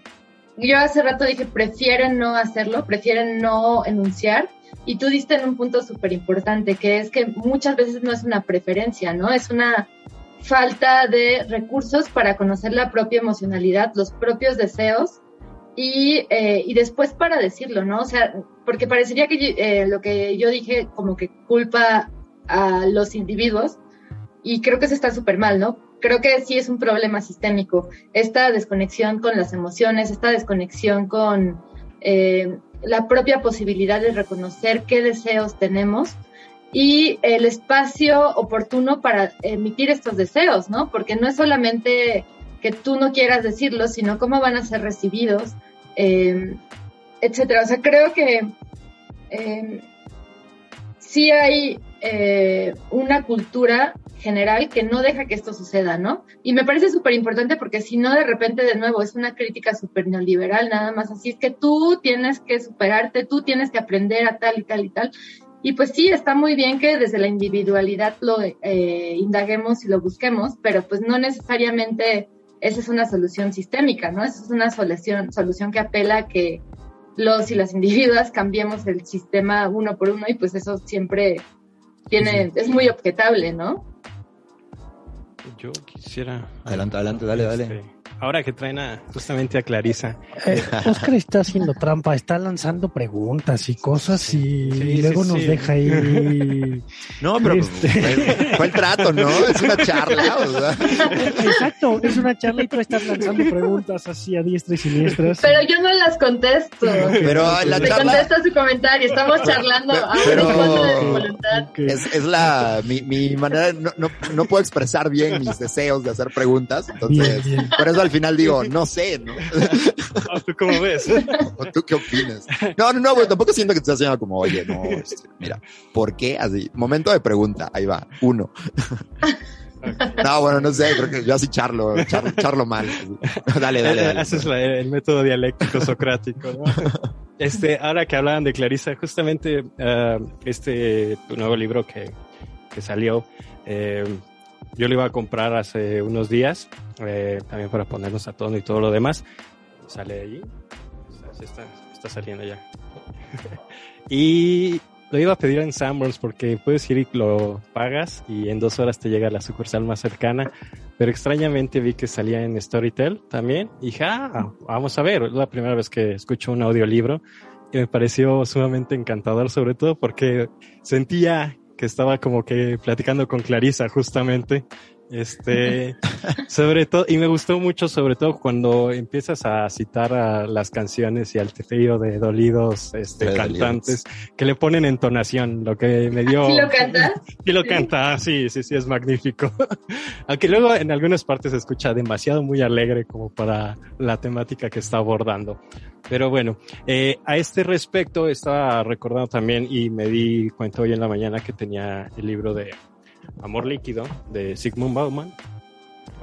yo hace rato dije, prefieren no hacerlo, prefieren no enunciar. Y tú diste en un punto súper importante, que es que muchas veces no es una preferencia, ¿no? Es una falta de recursos para conocer la propia emocionalidad, los propios deseos y, eh, y después para decirlo, ¿no? O sea, porque parecería que eh, lo que yo dije como que culpa a los individuos y creo que eso está súper mal, ¿no? creo que sí es un problema sistémico. Esta desconexión con las emociones, esta desconexión con eh, la propia posibilidad de reconocer qué deseos tenemos y el espacio oportuno para emitir estos deseos, ¿no? Porque no es solamente que tú no quieras decirlo, sino cómo van a ser recibidos, eh, etcétera. O sea, creo que eh, sí hay eh, una cultura general que no deja que esto suceda, ¿no? Y me parece súper importante porque si no, de repente, de nuevo, es una crítica súper neoliberal, nada más así, es que tú tienes que superarte, tú tienes que aprender a tal y tal y tal. Y pues sí, está muy bien que desde la individualidad lo eh, indaguemos y lo busquemos, pero pues no necesariamente esa es una solución sistémica, ¿no? Esa es una solución, solución que apela a que los y las individuas cambiemos el sistema uno por uno y pues eso siempre tiene, es muy objetable, ¿no? Yo quisiera. Adelante, adelante, dale, dale. Este, ahora que traen a, justamente a Clarisa. Eh, Oscar está haciendo trampa, está lanzando preguntas y cosas y, Sí, luego sí, nos sí. deja ahí. No, pero Este. fue, fue el trato, ¿no? Es una charla, o sea. Exacto, es una charla y tú estás lanzando preguntas así a diestra y siniestras. Pero yo no las contesto. Pero la Te charla contesto su comentario, estamos charlando Pero- de voluntad. Es la, mi, mi manera, no, no, no puedo expresar bien mis deseos de hacer preguntas, entonces, Bien, bien. por eso al final digo, no sé, ¿no? Ah, ¿Tú cómo ves? ¿O tú qué opinas? No, no, no, güey, tampoco siento que te estás haciendo como, oye, no, este, mira, ¿por qué? Así, momento de pregunta, ahí va, uno. No, bueno, no sé, creo que yo así charlo, charlo, charlo mal. Dale, dale, dale. Haces la- el método dialéctico socrático, ¿no? Este, ahora que hablaban de Clarisa, justamente ah, este tu nuevo libro que, que salió, eh, yo lo iba a comprar hace unos días, eh, también para ponernos a tono y todo lo demás. Sale allí, sea, sí está, saliendo ya. y lo iba a pedir en Sanborns porque puedes ir y lo pagas y en dos horas te llega a la sucursal más cercana. Pero extrañamente vi que salía en Storytel también. Y dije, ah, vamos a ver. Es la primera vez que escucho un audiolibro y me pareció sumamente encantador, sobre todo porque sentía que estaba como que platicando con Clarisa justamente. Este, sobre todo, y me gustó mucho, sobre todo cuando empiezas a citar a las canciones y al de dolidos este, De cantantes que le ponen entonación, lo que me dio. ¿Sí lo cantas? Y lo Sí. canta, sí, sí, sí, es magnífico. Aunque luego en algunas partes se escucha demasiado muy alegre como para la temática que está abordando. Pero bueno, eh, a este respecto estaba recordando también y me di cuenta hoy en la mañana que tenía el libro de Amor Líquido de Sigmund Bauman.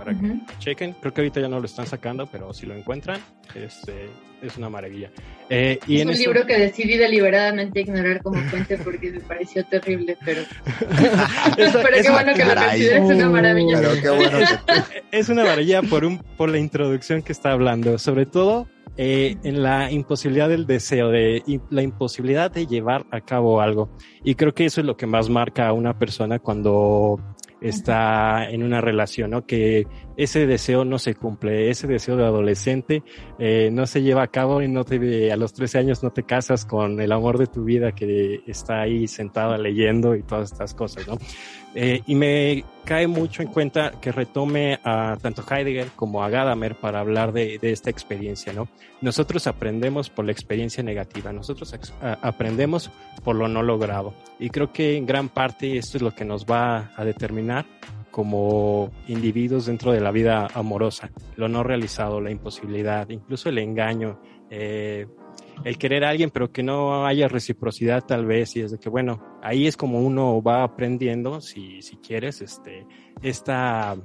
Para que chequen. Creo que ahorita ya no lo están sacando, pero si lo encuentran, este, es una maravilla. Eh, y es un libro que decidí deliberadamente ignorar como fuente porque me pareció terrible, pero, pero qué bueno que lo consideres una maravilla. es una maravilla por, un, por la introducción que está hablando, sobre todo eh, en la imposibilidad del deseo, de la imposibilidad de llevar a cabo algo. Y creo que eso es lo que más marca a una persona cuando está en una relación, ¿no? Que ese deseo no se cumple, ese deseo de adolescente eh, no se lleva a cabo y no te, a los 13 años no te casas con el amor de tu vida que está ahí sentada leyendo y todas estas cosas, ¿no? Eh, y me cae mucho en cuenta que retome a tanto Heidegger como a Gadamer para hablar de, de esta experiencia, ¿no? Nosotros aprendemos por la experiencia negativa, nosotros aprendemos por lo no logrado. Y creo que en gran parte esto es lo que nos va a determinar como individuos dentro de la vida amorosa, lo no realizado, la imposibilidad, incluso el engaño, eh, el querer a alguien, pero que no haya reciprocidad tal vez, y es de que, bueno, ahí es como uno va aprendiendo, si, si quieres, este, esta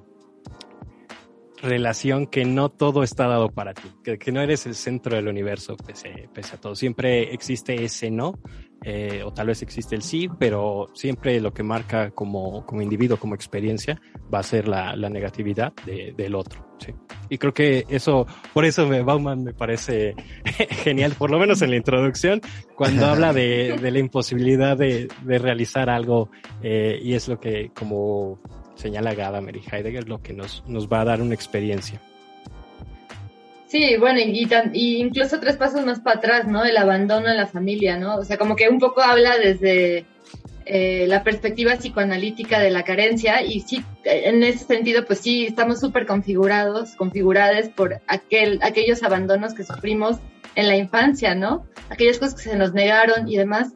relación que no todo está dado para ti, que, no eres el centro del universo pese a todo. Siempre existe ese no, eh, o tal vez existe el sí, pero siempre lo que marca como, como individuo, como experiencia, va a ser la, la negatividad de, del otro. ¿sí? Y creo que eso, por eso me, Bauman me parece genial, por lo menos en la introducción, cuando habla de, de la imposibilidad de, de realizar algo, eh, y es lo que, como señala Gadamer y Heidegger, lo que nos, nos va a dar una experiencia. Sí, bueno, y, y, incluso tres pasos más para atrás, ¿no? El abandono en la familia, ¿no? O sea, como que un poco habla desde eh, la perspectiva psicoanalítica de la carencia y sí, en ese sentido, pues sí, estamos súper configurados, configuradas por aquel, aquellos abandonos que sufrimos en la infancia, ¿no? Aquellas cosas que se nos negaron y demás.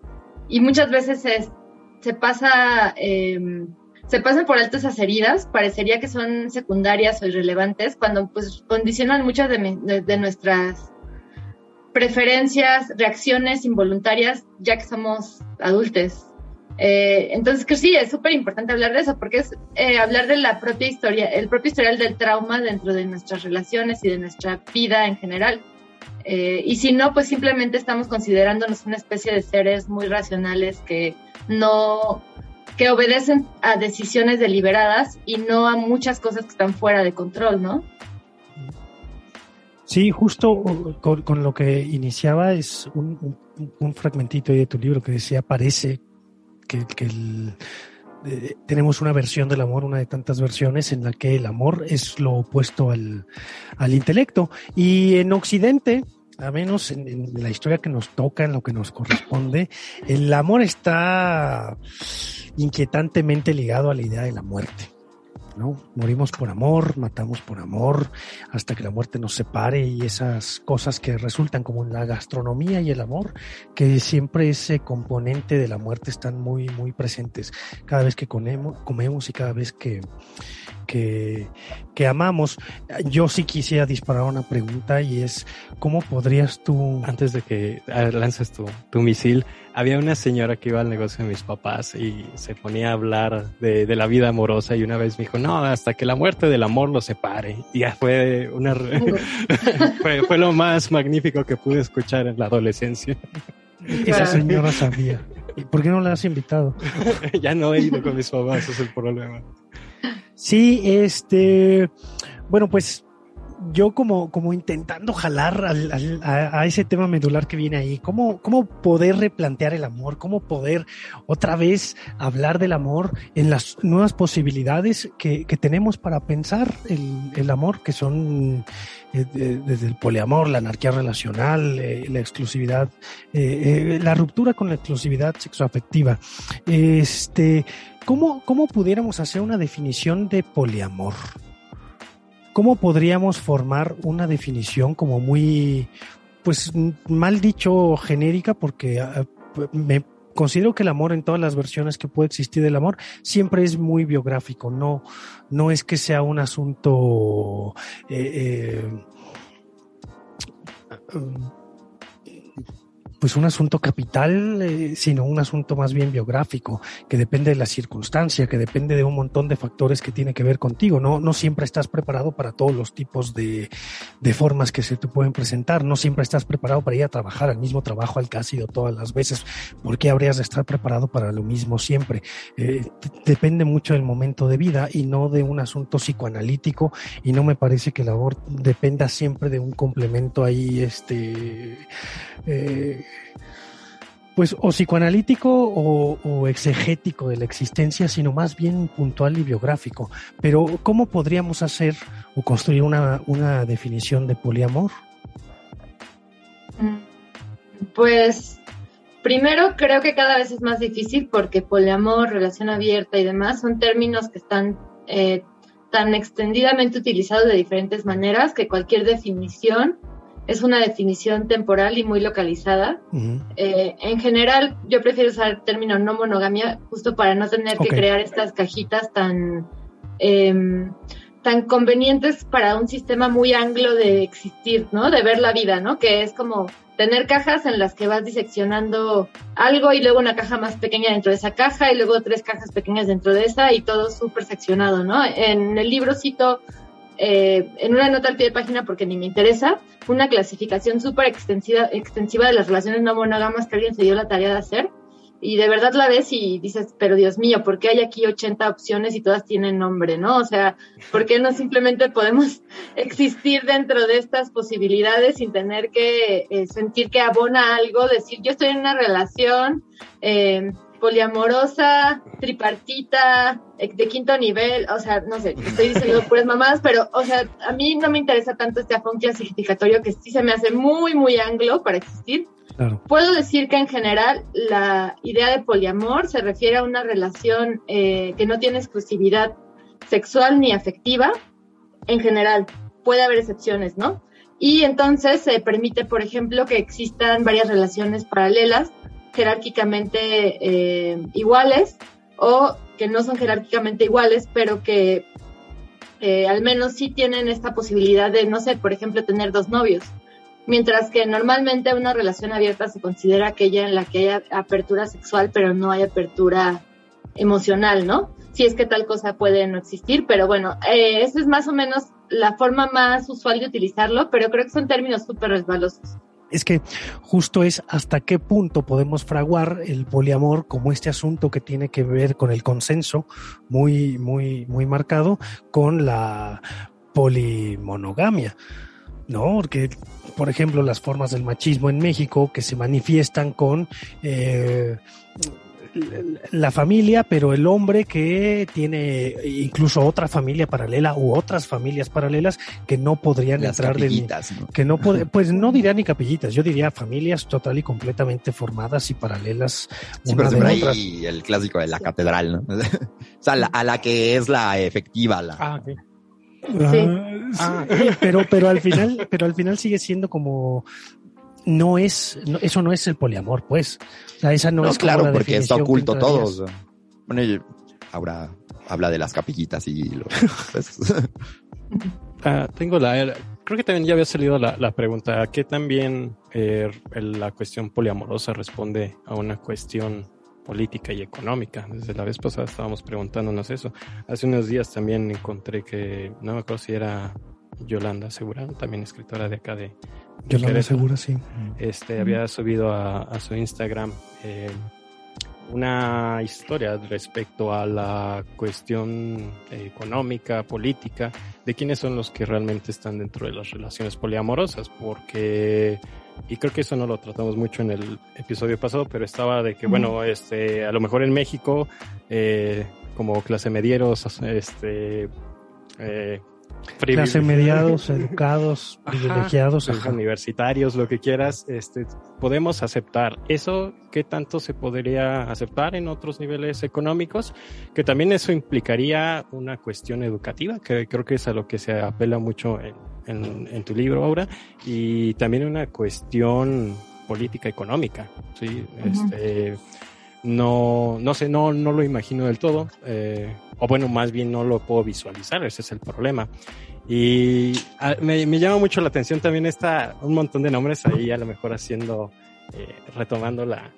Y muchas veces se, se pasa... Eh, se pasan por alto esas heridas, parecería que son secundarias o irrelevantes, cuando pues condicionan muchas de, nuestras preferencias, reacciones involuntarias, ya que somos adultos. Eh, entonces, que sí, es súper importante hablar de eso, porque es eh, hablar de la propia historia, el propio historial del trauma dentro de nuestras relaciones y de nuestra vida en general. Eh, y si no, pues simplemente estamos considerándonos una especie de seres muy racionales que no que obedecen a decisiones deliberadas y no a muchas cosas que están fuera de control, ¿no? Sí, justo con, lo que iniciaba es un, fragmentito de tu libro que decía, parece que, eh, tenemos una versión del amor, una de tantas versiones en la que el amor es lo opuesto al, al intelecto. Y en Occidente, a menos en, la historia que nos toca, en lo que nos corresponde, el amor está inquietantemente ligado a la idea de la muerte. ¿no? Morimos por amor, matamos por amor, hasta que la muerte nos separe y esas cosas que resultan como la gastronomía y el amor, que siempre ese componente de la muerte están muy, muy presentes cada vez que comemos y cada vez que, que, que amamos. Yo sí quisiera disparar una pregunta y es, ¿cómo podrías tú... Antes de que lances tu, tu misil, había una señora que iba al negocio de mis papás y se ponía a hablar de, de, la vida amorosa y una vez me dijo, no, hasta que la muerte del amor lo separe. Y ya fue una... fue, fue lo más magnífico que pude escuchar en la adolescencia. Esa señora sabía. ¿Y por qué no la has invitado? ya no he ido con mis papás, ese es el problema. Sí, este, bueno, pues yo como, como intentando jalar al, a, ese tema medular que viene ahí, ¿cómo, cómo poder replantear el amor, cómo poder otra vez hablar del amor en las nuevas posibilidades que, que tenemos para pensar el, el amor, que son eh, desde el poliamor, la anarquía relacional, eh, la exclusividad, eh, la ruptura con la exclusividad sexoafectiva. Este, ¿cómo, ¿Cómo pudiéramos hacer una definición de poliamor? ¿Cómo podríamos formar una definición como muy, pues mal dicho, genérica? Porque ah, me considero que el amor en todas las versiones que puede existir del amor siempre es muy biográfico, no, no es que sea un asunto eh, eh, pues un asunto capital, eh, sino un asunto más bien biográfico, que depende de la circunstancia, que depende de un montón de factores que tiene que ver contigo. No, no siempre estás preparado para todos los tipos de, de formas que se te pueden presentar. No siempre estás preparado para ir a trabajar al mismo trabajo al que has ido todas las veces. ¿Por qué habrías de estar preparado para lo mismo siempre? Eh, depende mucho del momento de vida y no de un asunto psicoanalítico y no me parece que la labor dependa siempre de un complemento ahí, este, eh, pues o psicoanalítico o, exegético de la existencia, sino más bien puntual y biográfico. Pero, ¿cómo podríamos hacer o construir una, una definición de poliamor? Pues primero creo que cada vez es más difícil porque poliamor, relación abierta y demás son términos que están eh, tan extendidamente utilizados de diferentes maneras que cualquier definición es una definición temporal y muy localizada. Eh, en general, yo prefiero usar el término no monogamia justo para no tener que crear estas cajitas tan, em, tan convenientes para un sistema muy anglo de existir, ¿no? De ver la vida, ¿no? Que es como tener cajas en las que vas diseccionando algo y luego una caja más pequeña dentro de esa caja y luego tres cajas pequeñas dentro de esa y todo súper seccionado, ¿no? En el libro cito eh, en una nota al pie de página porque ni me interesa, una clasificación súper extensiva, extensiva de las relaciones no monógamas que alguien se dio la tarea de hacer. Y de verdad la ves y dices, pero Dios mío, ¿por qué hay aquí 80 opciones y todas tienen nombre, no? O sea, ¿por qué no simplemente podemos existir dentro de estas posibilidades sin tener que eh, sentir que abona algo, decir, yo estoy en una relación, eh, poliamorosa, tripartita, eh, de quinto nivel, o sea, no sé, estoy diciendo puras mamás, pero, o sea, a mí no me interesa tanto este afón clasificatorio que sí se me hace muy, muy anglo para existir. Puedo decir que en general la idea de poliamor se refiere a una relación eh, que no tiene exclusividad sexual ni afectiva. En general, puede haber excepciones, ¿no? Y entonces se permite, por ejemplo, que existan varias relaciones paralelas jerárquicamente eh, iguales o que no son jerárquicamente iguales, pero que eh, al menos sí tienen esta posibilidad de, no sé, por ejemplo, tener dos novios. Mientras que normalmente una relación abierta se considera aquella en la que hay apertura sexual, pero no hay apertura emocional, ¿no? Si es que tal cosa puede no existir, pero bueno, eh, esa es más o menos la forma más usual de utilizarlo, pero creo que son términos súper resbalosos es que justo es hasta qué punto podemos fraguar el poliamor como este asunto que tiene que ver con el consenso muy, muy, muy marcado con la polimonogamia. ¿no? Porque, por ejemplo, las formas del machismo en México que se manifiestan con eh, la familia, pero el hombre que tiene incluso otra familia paralela u otras familias paralelas que no podrían entrar de que no puede, pues no diría ni capillitas, yo diría familias total y completamente formadas y paralelas. Sí, pero ahí el clásico de la catedral, ¿no? o sea, a la que es la efectiva, la. Ah, ah, pero, pero al final, pero al final sigue siendo como no es, eso no es el poliamor, pues. O sea, esa no, es claro, porque está oculto todo. Bueno, ahora habla de las capillitas y lo, pues. ah, tengo la, creo que también ya había salido la, la pregunta, ¿a qué también eh, la cuestión poliamorosa responde a una cuestión política y económica. Desde la vez pasada estábamos preguntándonos eso. Hace unos días también encontré que, no me acuerdo si era Yolanda Segura, también escritora de acá de, Yolanda Segura, sí. Este, había subido a, su Instagram eh, una historia respecto a la cuestión económica, política, de quiénes son los que realmente están dentro de las relaciones poliamorosas, porque, y creo que eso no lo tratamos mucho en el episodio pasado, pero estaba de que, bueno, este, a lo mejor en México, eh, como clase medieros, este, eh, clase mediados, educados, privilegiados, universitarios, lo que quieras, este, podemos aceptar. Eso, ¿qué tanto se podría aceptar en otros niveles económicos? Que también eso implicaría una cuestión educativa, que creo que es a lo que se apela mucho en, tu libro, Aura, y también una cuestión política económica, ¿sí? este, no, no sé, no, no lo imagino del todo, eh, o bueno, más bien no lo puedo visualizar, ese es el problema. Y ah, me, llama mucho la atención también está un montón de nombres ahí, a lo mejor haciendo eh, retomando la,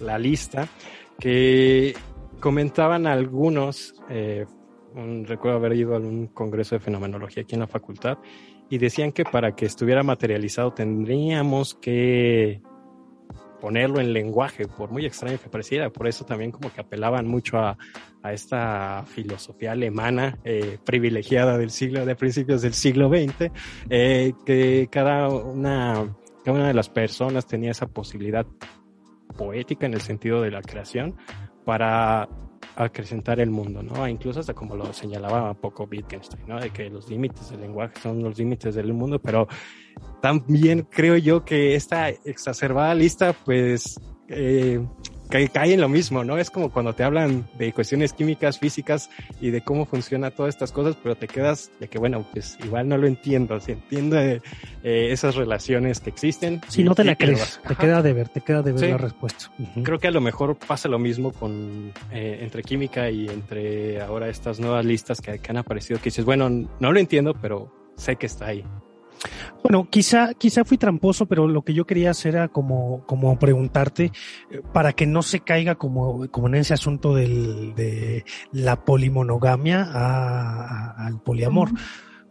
la, lista, que comentaban algunos, eh, recuerdo haber ido a un congreso de fenomenología aquí en la facultad, y decían que para que estuviera materializado tendríamos que ponerlo en lenguaje, por muy extraño que pareciera. Por eso también como que apelaban mucho a, a esta filosofía alemana eh, privilegiada del siglo, de principios del siglo XX, eh, que cada una, cada una de las personas tenía esa posibilidad poética en el sentido de la creación para acrecentar el mundo, ¿no? Incluso hasta como lo señalaba un poco Wittgenstein, ¿no? De que los límites del lenguaje son los límites del mundo, pero también creo yo que esta exacerbada lista, pues, eh, que cae en lo mismo, ¿no? Es como cuando te hablan de cuestiones químicas, físicas y de cómo funciona todas estas cosas, pero te quedas de que, bueno, pues igual no lo entiendo, si entiendo eh, esas relaciones que existen. Si no te la crees, te queda de ver, te queda de ver la respuesta. Creo que a lo mejor pasa lo mismo con eh, entre química y entre ahora estas nuevas listas que, que han aparecido, que dices, bueno, no lo entiendo, pero sé que está ahí. Bueno, quizá, quizá fui tramposo, pero lo que yo quería hacer era como, como preguntarte eh, para que no se caiga como, como en ese asunto del, de la polimonogamia al poliamor.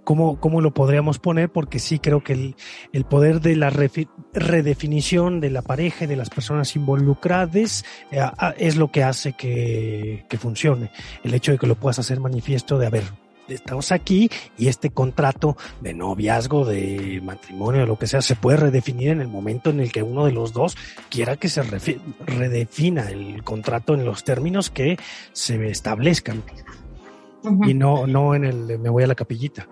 ¿Cómo, ¿Cómo, lo podríamos poner? Porque sí creo que el, el poder de la redefinición de la pareja y de las personas involucradas eh, es lo que hace que, que funcione. El hecho de que lo puedas hacer manifiesto de, haber estamos aquí y este contrato de noviazgo, de matrimonio, de lo que sea, se puede redefinir en el momento en el que uno de los dos quiera que se redefina el contrato en los términos que se establezcan. Y no, no en el de me voy a la capillita.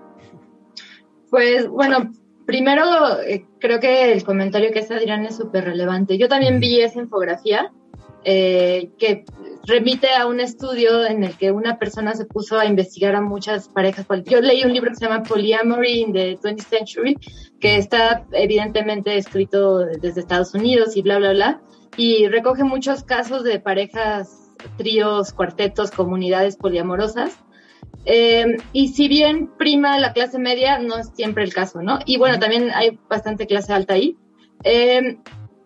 Pues bueno, primero eh, creo que el comentario que hace Adrián es súper relevante. Yo también vi esa infografía eh, que remite a un estudio en el que una persona se puso a investigar a muchas parejas. Yo leí un libro que se llama Polyamory in the 20th Century, que está evidentemente escrito desde Estados Unidos y bla, bla, bla, y recoge muchos casos de parejas, tríos, cuartetos, comunidades poliamorosas. Eh, y si bien prima la clase media, no es siempre el caso, ¿no? Y bueno, también hay bastante clase alta ahí. Eh,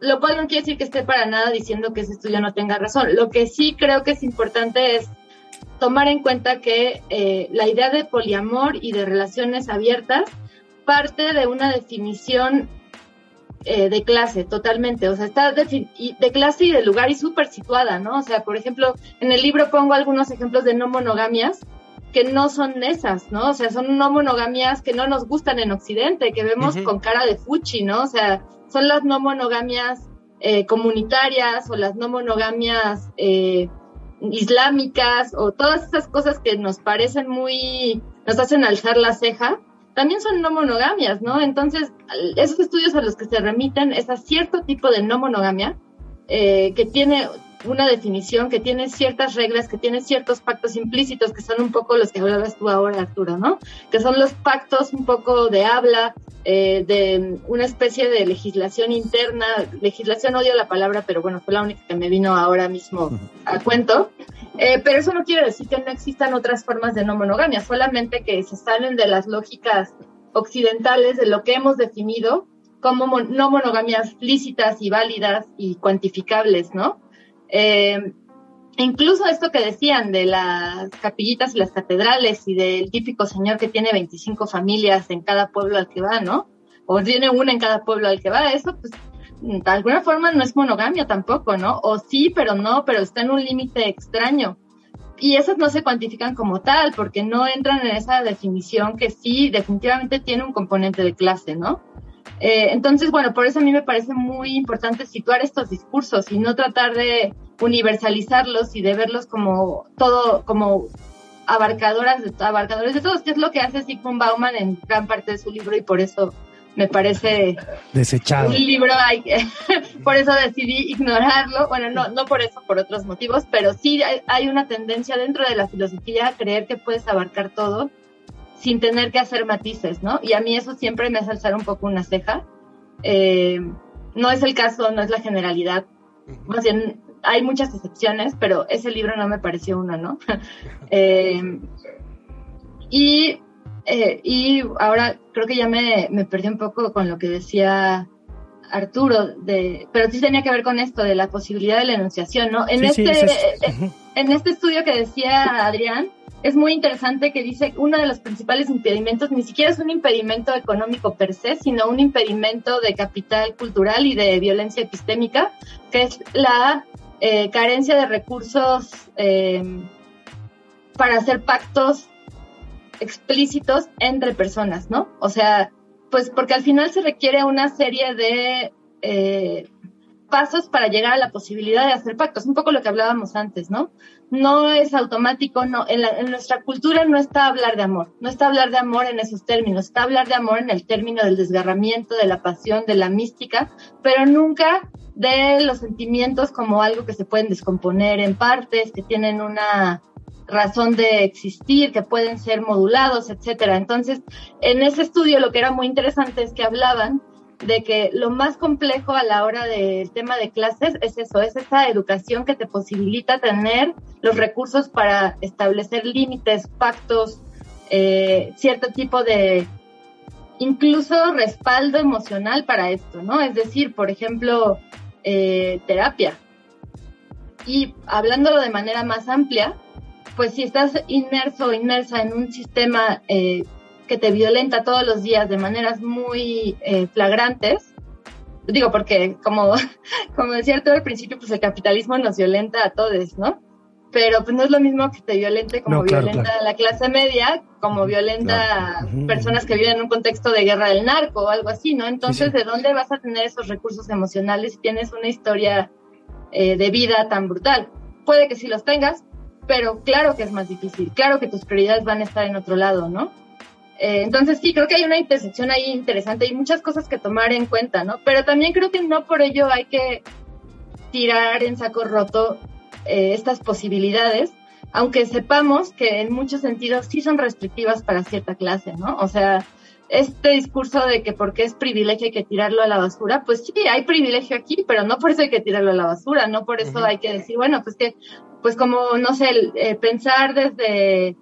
lo cual no quiere decir que esté para nada diciendo que ese estudio no tenga razón. Lo que sí creo que es importante es tomar en cuenta que eh, la idea de poliamor y de relaciones abiertas parte de una definición eh, de clase totalmente, o sea, está de, de clase y de lugar y súper situada, ¿no? O sea, por ejemplo, en el libro pongo algunos ejemplos de no monogamias que no son esas, ¿no? O sea, son no monogamias que no nos gustan en Occidente, que vemos con cara de fuchi, ¿no? O sea, son las no monogamias eh, comunitarias o las no monogamias eh, islámicas o todas esas cosas que nos parecen muy, nos hacen alzar la ceja, también son no monogamias, ¿no? Entonces, esos estudios a los que se remiten es a cierto tipo de no monogamia eh, que tiene una definición, que tiene ciertas reglas, que tiene ciertos pactos implícitos, que son un poco los que hablabas tú ahora, Arturo, ¿no? Que son los pactos un poco de habla, eh, de una especie de legislación interna, legislación odio la palabra, pero bueno, fue la única que me vino ahora mismo a cuento. Eh, pero eso no quiere decir que no existan otras formas de no monogamia, solamente que se salen de las lógicas occidentales de lo que hemos definido como no monogamias lícitas y válidas y cuantificables, ¿no? Eh, incluso esto que decían de las capillitas y las catedrales y del típico señor que tiene 25 familias en cada pueblo al que va, ¿no? O tiene una en cada pueblo al que va, eso pues de alguna forma no es monogamia tampoco, ¿no? O sí, pero no, pero está en un límite extraño. Y esas no se cuantifican como tal, porque no entran en esa definición que sí, definitivamente tiene un componente de clase, ¿no? Eh, entonces, bueno, por eso a mí me parece muy importante situar estos discursos y no tratar de universalizarlos y de verlos como todo, como abarcadoras de, abarcadores de todos, que es lo que hace Sigmund Bauman en gran parte de su libro y por eso me parece desechado. Un libro hay por eso decidí ignorarlo, bueno, no no por eso, por otros motivos, pero sí hay una tendencia dentro de la filosofía a creer que puedes abarcar todo sin tener que hacer matices, ¿no? Y a mí eso siempre me hace alzar un poco una ceja. Eh, no es el caso, no es la generalidad. Más bien, hay muchas excepciones, pero ese libro no me pareció uno, ¿no? Eh, y, eh, y ahora creo que ya me, me, perdí un poco con lo que decía Arturo, de, pero sí tenía que ver con esto de la posibilidad de la enunciación, ¿no? En este, en este estudio que decía Adrián, es muy interesante que dice uno de los principales impedimentos ni siquiera es un impedimento económico per se, sino un impedimento de capital cultural y de violencia epistémica, que es la eh, carencia de recursos eh, para hacer pactos explícitos entre personas, ¿no? O sea, pues porque al final se requiere una serie de eh, pasos para llegar a la posibilidad de hacer pactos, un poco lo que hablábamos antes, ¿no? No es automático, no, en, en, nuestra cultura no está hablar de amor, no está hablar de amor en esos términos, está hablar de amor en el término del desgarramiento, de la pasión, de la mística, pero nunca de los sentimientos como algo que se pueden descomponer en partes, que tienen una razón de existir, que pueden ser modulados, etcétera. Entonces, en ese estudio lo que era muy interesante es que hablaban de que lo más complejo a la hora del tema de clases es eso, es esa educación que te posibilita tener los recursos para establecer límites, pactos, eh, cierto tipo de incluso respaldo emocional para esto, ¿no? Es decir, por ejemplo, eh, terapia. Y hablándolo de manera más amplia, pues si estás inmerso o inmersa en un sistema eh, que te violenta todos los días de maneras muy eh, flagrantes, digo porque como, como decía todo al principio, pues el capitalismo nos violenta a todos, ¿no? Pero pues no es lo mismo que te violente como violenta a la clase media, como violenta a personas que viven en un contexto de guerra del narco o algo así, ¿no? Entonces, ¿de dónde vas a tener esos recursos emocionales si tienes una historia eh, de vida tan brutal? Puede que sí los tengas, pero claro que es más difícil, claro que tus prioridades van a estar en otro lado, ¿no? Eh, entonces sí, creo que hay una intersección ahí interesante y muchas cosas que tomar en cuenta, ¿no? Pero también creo que no por ello hay que tirar en saco roto eh, estas posibilidades, aunque sepamos que en muchos sentidos sí son restrictivas para cierta clase, ¿no? O sea, este discurso de que porque es privilegio hay que tirarlo a la basura, pues sí, hay privilegio aquí, pero no por eso hay que tirarlo a la basura, no por eso hay que decir, bueno, pues que, pues como, no sé, eh, pensar desde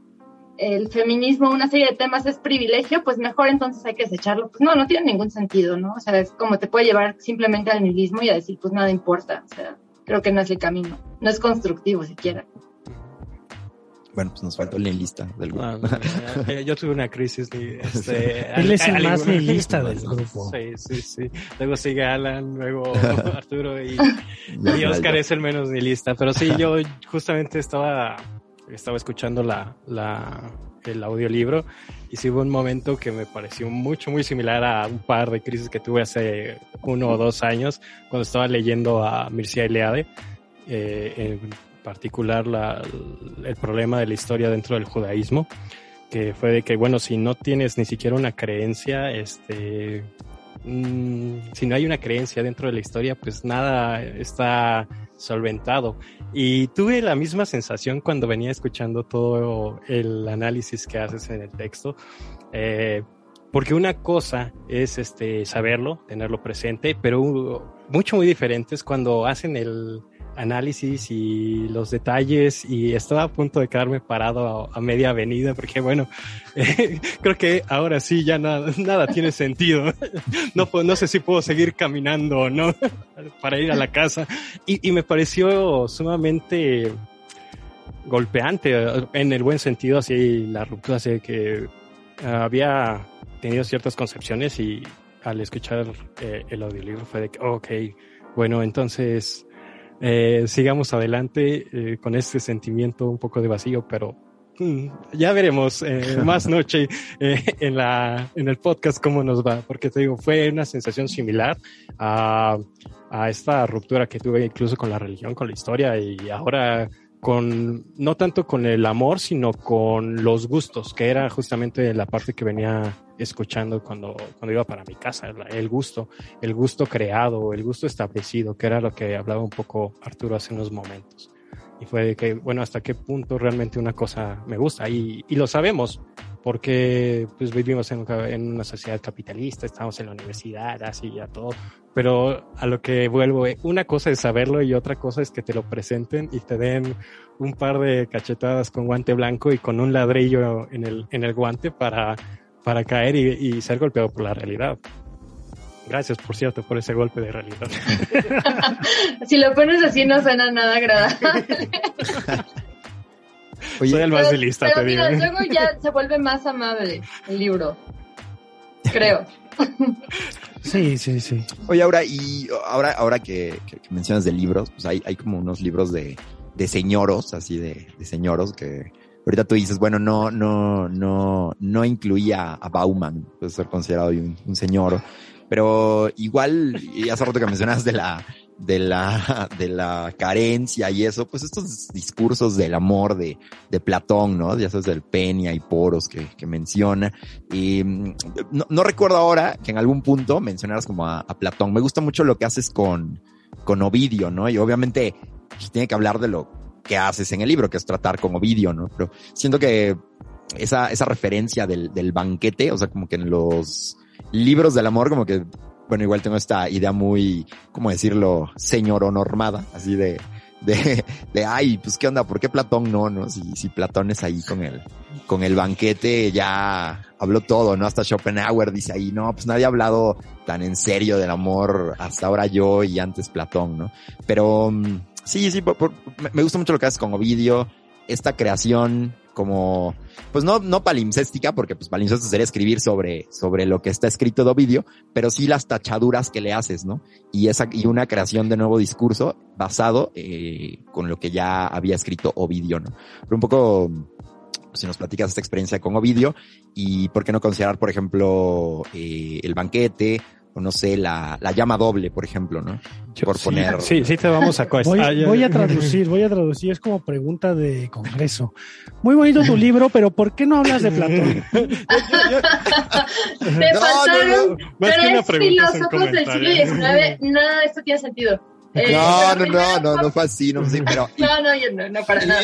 el feminismo, una serie de temas es privilegio, pues mejor entonces hay que desecharlo. Pues no, no tiene ningún sentido, ¿no? O sea, es como te puede llevar simplemente al nihilismo y a decir, pues nada importa. O sea, creo que no es el camino. No es constructivo siquiera. Bueno, pues nos faltó el nihilista del grupo. Ah, yo tuve una crisis. Este, Él es el más nihilista del grupo. Sí, sí, sí. Luego sigue Alan, luego Arturo y, y Oscar es el menos nihilista. Pero sí, yo justamente estaba estaba escuchando la, el audiolibro y sí hubo un momento que me pareció mucho, muy similar a un par de crisis que tuve hace uno o dos años cuando estaba leyendo a Mircea Eliade, eh, en particular la, el problema de la historia dentro del judaísmo, que fue de que, bueno, si no tienes ni siquiera una creencia, este, mmm, si no hay una creencia dentro de la historia, pues nada está solventado. Y tuve la misma sensación cuando venía escuchando todo el análisis que haces en el texto. Eh, porque una cosa es este saberlo, tenerlo presente, pero mucho muy diferente es cuando hacen el, análisis y los detalles y estaba a punto de quedarme parado a, media avenida porque bueno, creo que ahora sí ya nada, nada tiene sentido. No, no sé si puedo seguir caminando o no para ir a la casa y, y me pareció sumamente golpeante en el buen sentido, así la ruptura, así que había tenido ciertas concepciones y al escuchar eh, el audiolibro fue de que, ok, bueno, entonces eh, sigamos adelante eh, con este sentimiento un poco de vacío, pero mm, ya veremos eh, más noche en, la, en el podcast cómo nos va, porque te digo, fue una sensación similar a, a esta ruptura que tuve incluso con la religión, con la historia y ahora con, no tanto con el amor, sino con los gustos, que era justamente la parte que venía escuchando cuando, cuando iba para mi casa, el gusto, el gusto creado, el gusto establecido, que era lo que hablaba un poco Arturo hace unos momentos. Y fue de que, bueno, hasta qué punto realmente una cosa me gusta. Y, y lo sabemos, porque pues vivimos en, en, una sociedad capitalista, estamos en la universidad, así ya todo. Pero a lo que vuelvo, eh, una cosa es saberlo y otra cosa es que te lo presenten y te den un par de cachetadas con guante blanco y con un ladrillo en el, en el guante para, para caer y, y ser golpeado por la realidad. Gracias, por cierto, por ese golpe de realidad. si lo pones así no suena nada agradable. Oye, Soy el más de lista, pero te mira, luego ya se vuelve más amable el libro. Creo. Sí, sí, sí. Oye, ahora, y ahora, ahora que, mencionas de libros, pues hay, hay como unos libros de, de señoros, así de, de señoros que ahorita tú dices, bueno, no, no, no, no incluía a Bauman, puede ser considerado un, un señor, pero igual, y hace rato que mencionas de la, de la, de la carencia y eso, pues estos discursos del amor de, de Platón, ¿no? Ya sabes, del Peña y Poros que, que menciona. Y mm, no, no, recuerdo ahora que en algún punto mencionaras como a, a, Platón. Me gusta mucho lo que haces con, con Ovidio, ¿no? Y obviamente pues, tiene que hablar de lo que haces en el libro, que es tratar con Ovidio, ¿no? Pero siento que esa, esa referencia del, del banquete, o sea, como que en los libros del amor, como que bueno, igual tengo esta idea muy, ¿cómo decirlo? Señoronormada, así de, de, de, ay, pues qué onda, ¿por qué Platón no, no? Si, si Platón es ahí con el, con el banquete ya habló todo, ¿no? Hasta Schopenhauer dice ahí, no, pues nadie ha hablado tan en serio del amor hasta ahora yo y antes Platón, ¿no? Pero mm, sí, sí, me gusta mucho lo que haces con Ovidio, esta creación como, pues no, no palimpséstica, porque pues palimpséstica sería escribir sobre, sobre lo que está escrito de Ovidio, pero sí las tachaduras que le haces, ¿no? Y esa, y una creación de nuevo discurso basado, eh, con lo que ya había escrito Ovidio, ¿no? Pero un poco, si nos platicas esta experiencia con Ovidio y por qué no considerar, por ejemplo, eh, el banquete o no sé, la, la llama doble, por ejemplo, ¿no? Por sí, poner. Sí, sí te vamos a voy, voy a traducir, voy a traducir, es como pregunta de congreso. Muy bonito tu libro, pero ¿por qué no hablas de Platón? Te no, faltaron no, no. tres filósofos del siglo XIX. Nada de esto tiene sentido. Eh, no, no, no, no, no fue así, no, sí, pero. No, no, yo no, no, para nada.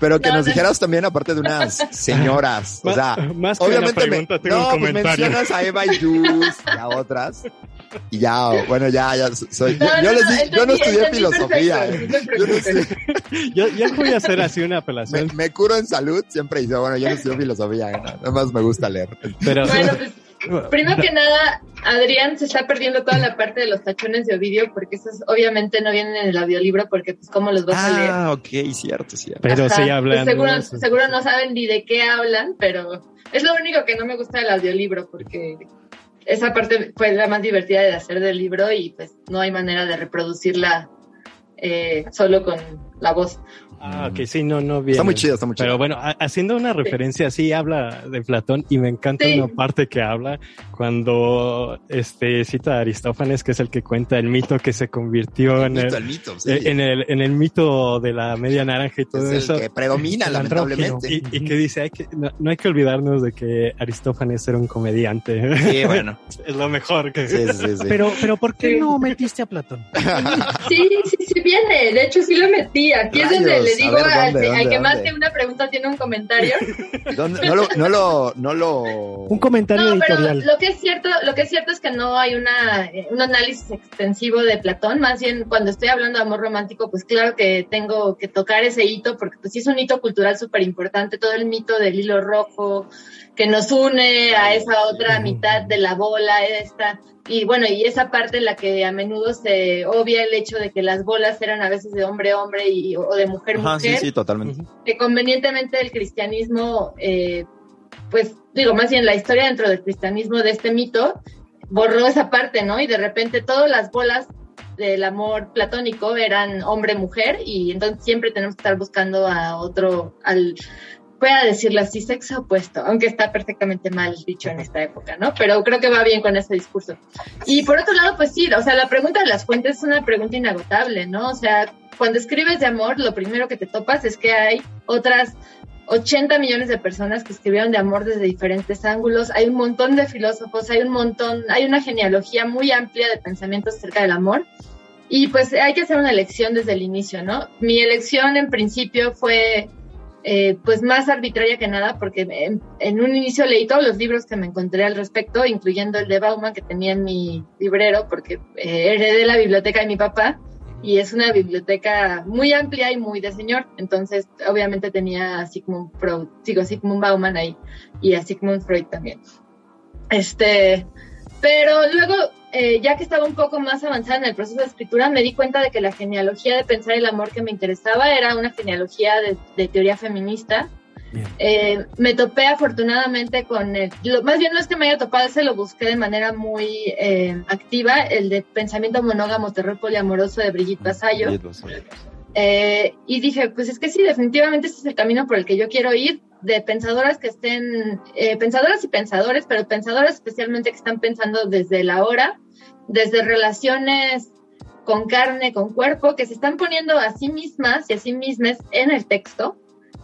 Pero que No, nos no. dijeras también, aparte de unas señoras, o sea, más que obviamente una pregunta, me, tengo no, un pues mencionas a Eva y Jus y a otras. Y ya, bueno, ya, ya soy. No, yo, no, yo les no, di, yo no estudié filosofía. perfecto, eh. Yo no sé, Yo, yo voy a hacer así una me, apelación, me curo en salud, siempre dice, bueno, yo no estudio filosofía, eh, nada más me gusta leer. pero Bueno, pues, primero que nada, Adrián se está perdiendo toda la parte de los tachones de Ovidio, porque esos obviamente no vienen en el audiolibro, porque pues cómo los vas a leer. Ah, ok, cierto, cierto. pero Ajá, sí pues, hablando. seguro, eso. seguro no saben ni de qué hablan, pero es lo único que no me gusta del audiolibro, porque esa parte fue la más divertida de hacer del libro y pues no hay manera de reproducirla eh, solo con la voz. Ah, ok, sí, no, no bien. Está muy chido, está muy chido. Pero bueno, ha- haciendo una referencia así, habla de Platón y me encanta Sí. una parte que habla cuando este cita a Aristófanes, que es el que cuenta el mito que se convirtió en Mito, el, el mito, sí. en el, en el mito de la media naranja y todo es eso. el que predomina, El lamentablemente. Y, y que dice, hay que, no, no hay que olvidarnos de que Aristófanes era un comediante. Sí, bueno. es lo mejor que... Sí, sí, sí. Pero, pero ¿por qué Sí. no metiste a Platón? Sí, sí, sí viene. De hecho, sí lo metí. Aquí es donde Rayos, le a digo ver, al, ¿dónde, al dónde, que más que una pregunta tiene un comentario. ¿Dónde? No lo, no lo, no lo. Un comentario No, pero editorial. lo que es cierto, lo que es cierto es que no hay una, eh, un análisis extensivo de Platón, más bien cuando estoy hablando de amor romántico, pues claro que tengo que tocar ese hito, porque pues sí es un hito cultural súper importante, todo el mito del hilo rojo que nos une a esa otra mitad de la bola esta, y bueno, y esa parte en la que a menudo se obvia el hecho de que las bolas eran a veces de hombre hombre y, o de mujer mujer Sí, sí, totalmente. Que convenientemente el cristianismo, eh, pues digo, más bien la historia dentro del cristianismo de este mito borró esa parte, ¿no? Y de repente todas las bolas del amor platónico eran hombre-mujer y entonces siempre tenemos que estar buscando a otro, al, voy a decirlo así, sexo opuesto, aunque está perfectamente mal dicho en esta época, ¿no? Pero creo que va bien con este discurso. Y por otro lado, pues sí, o sea, la pregunta de las fuentes es una pregunta inagotable, ¿no? O sea, cuando escribes de amor, lo primero que te topas es que hay otras 80 millones de personas que escribieron de amor desde diferentes ángulos, hay un montón de filósofos, hay un montón, hay una genealogía muy amplia de pensamientos acerca del amor. Y pues hay que hacer una elección desde el inicio, ¿no? Mi elección en principio fue eh, pues más arbitraria que nada, porque en, un inicio leí todos los libros que me encontré al respecto, incluyendo el de Bauman que tenía en mi librero, porque eh, heredé la biblioteca de mi papá y es una biblioteca muy amplia y muy de señor, entonces obviamente tenía a Sigmund Freud, digo, Sigmund Bauman ahí y a Sigmund Freud también. Este, pero luego ya que estaba un poco más avanzada en el proceso de escritura, me di cuenta de que la genealogía de pensar el amor que me interesaba era una genealogía de, teoría feminista. Eh, me topé afortunadamente con el, más bien no es que me haya topado, ese lo busqué de manera muy eh, activa, el de pensamiento monógamo, terror poliamoroso de Brigitte Vasallo. y dije, pues es que sí, definitivamente ese es el camino por el que yo quiero ir de pensadoras que estén, eh, pensadoras y pensadores, pero pensadoras especialmente que están pensando desde la hora, desde relaciones con carne, con cuerpo, que se están poniendo a sí mismas y a sí mismas en el texto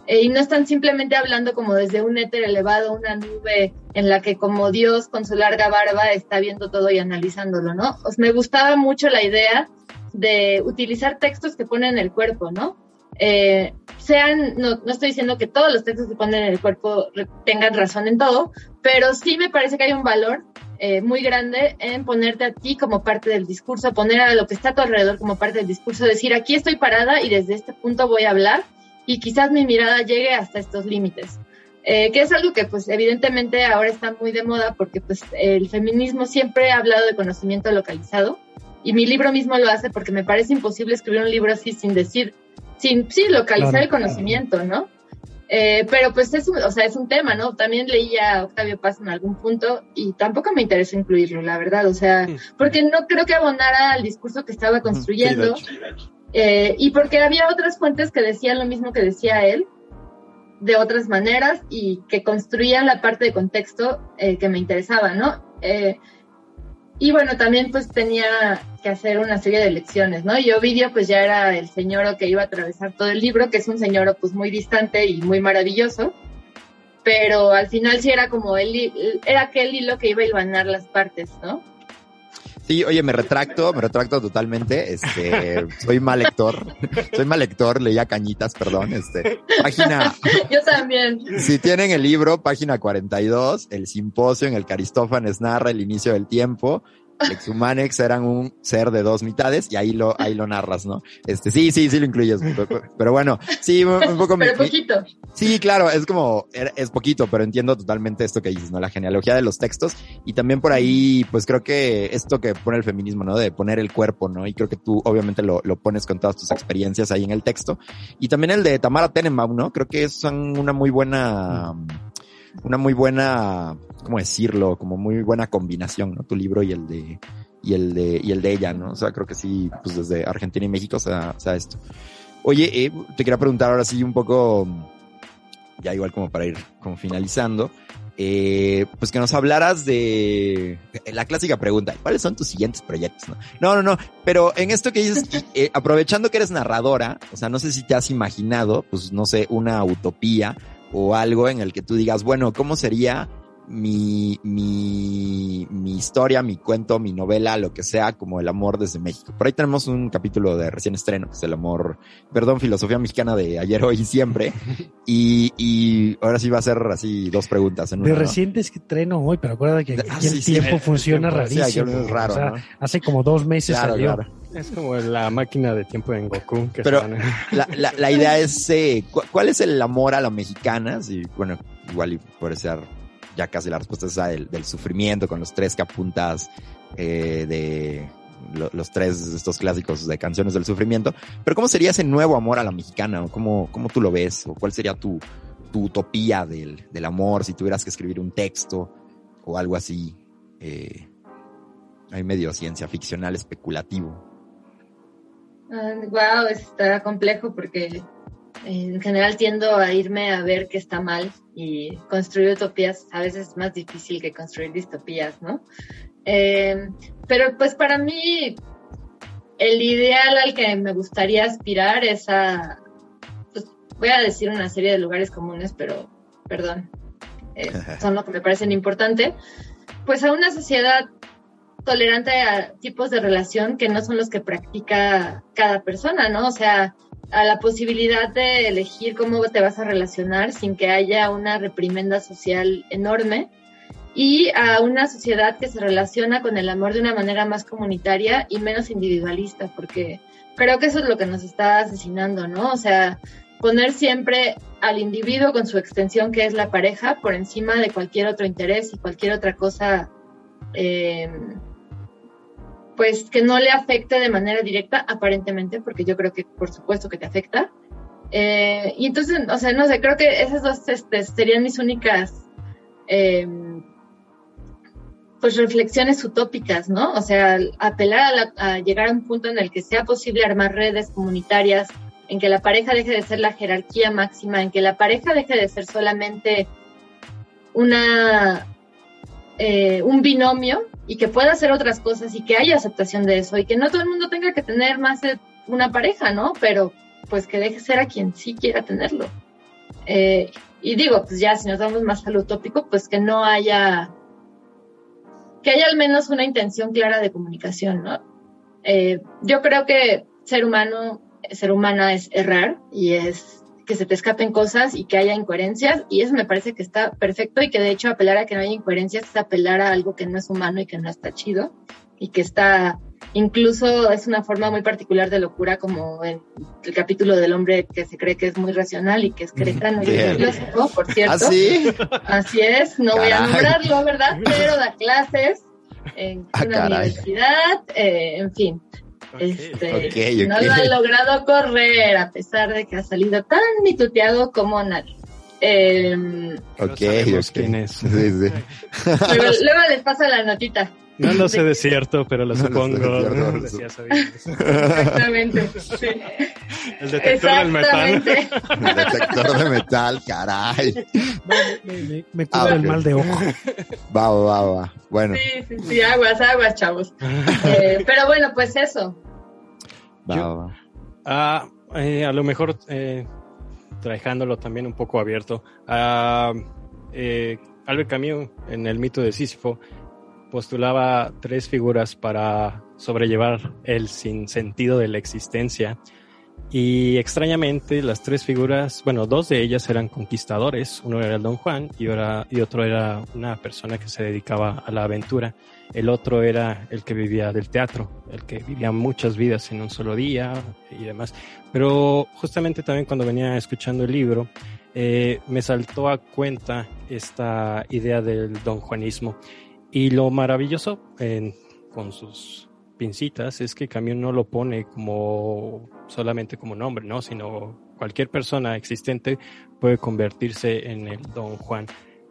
eh, y no están simplemente hablando como desde un éter elevado, una nube en la que como Dios con su larga barba está viendo todo y analizándolo, ¿no? Os me gustaba mucho la idea de utilizar textos que ponen el cuerpo, ¿no? Eh, sean, no, no, estoy diciendo que todos los textos que ponen en el cuerpo tengan razón en todo, pero sí me parece que hay un valor eh, muy grande en ponerte a ti como parte del discurso, poner a lo que está a tu alrededor como parte del discurso, decir aquí estoy parada y desde este punto voy a hablar y quizás mi mirada llegue hasta estos límites. Eh, que es algo que pues evidentemente ahora está muy de moda porque pues el feminismo siempre ha hablado de conocimiento localizado y mi libro mismo lo hace porque me parece imposible escribir un libro así sin decir sin, sí, localizar el conocimiento, ¿no? Eh, pero pues es un, o sea, es un tema, ¿no? También leía a Octavio Paz en algún punto y tampoco me interesó incluirlo, la verdad, o sea, porque no creo que abonara al discurso que estaba construyendo eh, y porque había otras fuentes que decían lo mismo que decía él de otras maneras y que construían la parte de contexto eh, que me interesaba, ¿no? Y bueno, también pues tenía que hacer una serie de lecciones, ¿no? Y Ovidio pues ya era el señor que iba a atravesar todo el libro, que es un señor pues muy distante y muy maravilloso, pero al final sí era como él, era aquel hilo que iba a iluminar las partes, ¿no? Sí, oye, me retracto, me retracto totalmente. Este, soy mal lector. Soy mal lector, leía cañitas, perdón. Este, página. Yo también. Si tienen el libro, página 42, el simposio en el que Aristófanes narra el inicio del tiempo Lex Humanex eran un ser de dos mitades y ahí lo, ahí lo narras, ¿no? Este, sí, sí, sí lo incluyes. Pero, bueno, sí, un poco. Pero poquito. Sí, claro, es como, er, es poquito, pero entiendo totalmente esto que dices, ¿no? La genealogía de los textos y también por ahí, pues creo que esto que pone el feminismo, ¿no? De poner el cuerpo, ¿no? Y creo que tú obviamente lo, lo pones con todas tus experiencias ahí en el texto. Y también el de Tamara Tenenbaum, ¿no? Creo que son una muy buena, una muy buena, ¿cómo decirlo? Como muy buena combinación, ¿no? Tu libro y el de, y el de, y el de ella, ¿no? O sea, creo que sí, pues desde Argentina y México sea, sea esto. Oye, eh, te quería preguntar ahora sí un poco, ya igual como para ir como finalizando, eh, pues que nos hablaras de la clásica pregunta, ¿cuáles son tus siguientes proyectos? No, no, no, pero en esto que dices, eh, aprovechando que eres narradora, o sea, no sé si te has imaginado, pues no sé, una utopía o algo en el que tú digas, bueno, ¿cómo sería mi, mi, mi historia, mi cuento, mi novela, lo que sea, como el amor desde México? Por ahí tenemos un capítulo de recién estreno, que es el amor, perdón, filosofía mexicana de ayer, hoy y siempre. Y, y ahora sí va a ser así dos preguntas. En de reciente estreno hoy, pero acuérdate que ah, el tiempo funciona rarísimo. es raro, Hace como dos meses salió. Es como la máquina de tiempo en Goku. Pero la, la, la, idea es, eh, ¿cuál es el amor a la mexicana? Y bueno, igual y puede ser ya casi la respuesta es del, del sufrimiento con los tres que apuntas eh, de los tres estos clásicos de canciones del sufrimiento. Pero ¿cómo sería ese nuevo amor a la mexicana? ¿Cómo, cómo tú lo ves? ¿O cuál sería tu, tu utopía del, del amor si tuvieras que escribir un texto o algo así? Eh, hay medio ciencia ficcional especulativo wow, está complejo porque en general tiendo a irme a ver qué está mal y construir utopías a veces es más difícil que construir distopías, ¿no? Eh, pero pues para mí el ideal al que me gustaría aspirar es a, pues voy a decir una serie de lugares comunes, pero perdón, eh, son lo que me parecen importante, pues a una sociedad tolerante a tipos de relación que no son los que practica cada persona, ¿no? O sea, a la posibilidad de elegir cómo te vas a relacionar sin que haya una reprimenda social enorme y a una sociedad que se relaciona con el amor de una manera más comunitaria y menos individualista, porque creo que eso es lo que nos está asesinando, ¿no? O sea, poner siempre al individuo con su extensión que es la pareja por encima de cualquier otro interés y cualquier otra cosa eh, pues que no le afecte de manera directa, aparentemente, porque yo creo que por supuesto que te afecta. Eh, y entonces, o sea, no sé, creo que esas dos este, serían mis únicas eh, pues reflexiones utópicas, ¿no? O sea, apelar a, a, llegar a un punto en el que sea posible armar redes comunitarias, en que la pareja deje de ser la jerarquía máxima, en que la pareja deje de ser solamente una eh, un binomio y que pueda hacer otras cosas y que haya aceptación de eso y que no todo el mundo tenga que tener más de una pareja, ¿no? Pero pues que deje ser a quien sí quiera tenerlo. Eh, y digo, pues ya si nos vamos más al utópico, pues que no haya, que haya al menos una intención clara de comunicación, ¿no? Eh, yo creo que ser humano, ser humana es errar y es que se te escapen cosas y que haya incoherencias y eso me parece que está perfecto y que de hecho apelar a que no haya incoherencias es apelar a algo que no es humano y que no está chido y que está incluso es una forma muy particular de locura como en el capítulo del hombre que se cree que es muy racional y que es cretano y filósofo, por cierto. ¿Así? Así es, no voy a nombrarlo, ¿verdad? Pero da clases en Ah, una caray. universidad, eh, en fin. Este. No lo ha logrado correr a pesar de que ha salido tan mituteado como nadie. Eh, Ok, sabemos ok. quién es. Sí, sí. luego, luego les paso la notita. No lo sé de cierto, pero lo No lo sé de supongo. cierto. Sabines. Exactamente. sí. El detector del metal. El detector de metal, caray. Me, me- me cura Ah, el mal de ojo. Va, va, va, va. Bueno, Sí, sí, sí, aguas, aguas, chavos. Eh, pero bueno, pues eso. va, Yo- va, va. Ah, eh, a lo mejor eh, trajándolo también un poco abierto. Ah, eh, Albert Camus, en el mito de Sísifo, postulaba tres figuras para sobrellevar el sinsentido de la existencia. Y extrañamente, las tres figuras, bueno, dos de ellas eran conquistadores. Uno era el Don Juan y, era- y otro era una persona que se dedicaba a la aventura. El otro era el que vivía del teatro, el que vivía muchas vidas en un solo día y demás. Pero justamente también cuando venía escuchando el libro, eh, me saltó a cuenta esta idea del don Juanismo. Y lo maravilloso con sus pincitas es que Camus no lo pone como solamente como nombre, ¿no? Sino cualquier persona existente puede convertirse en el don Juan.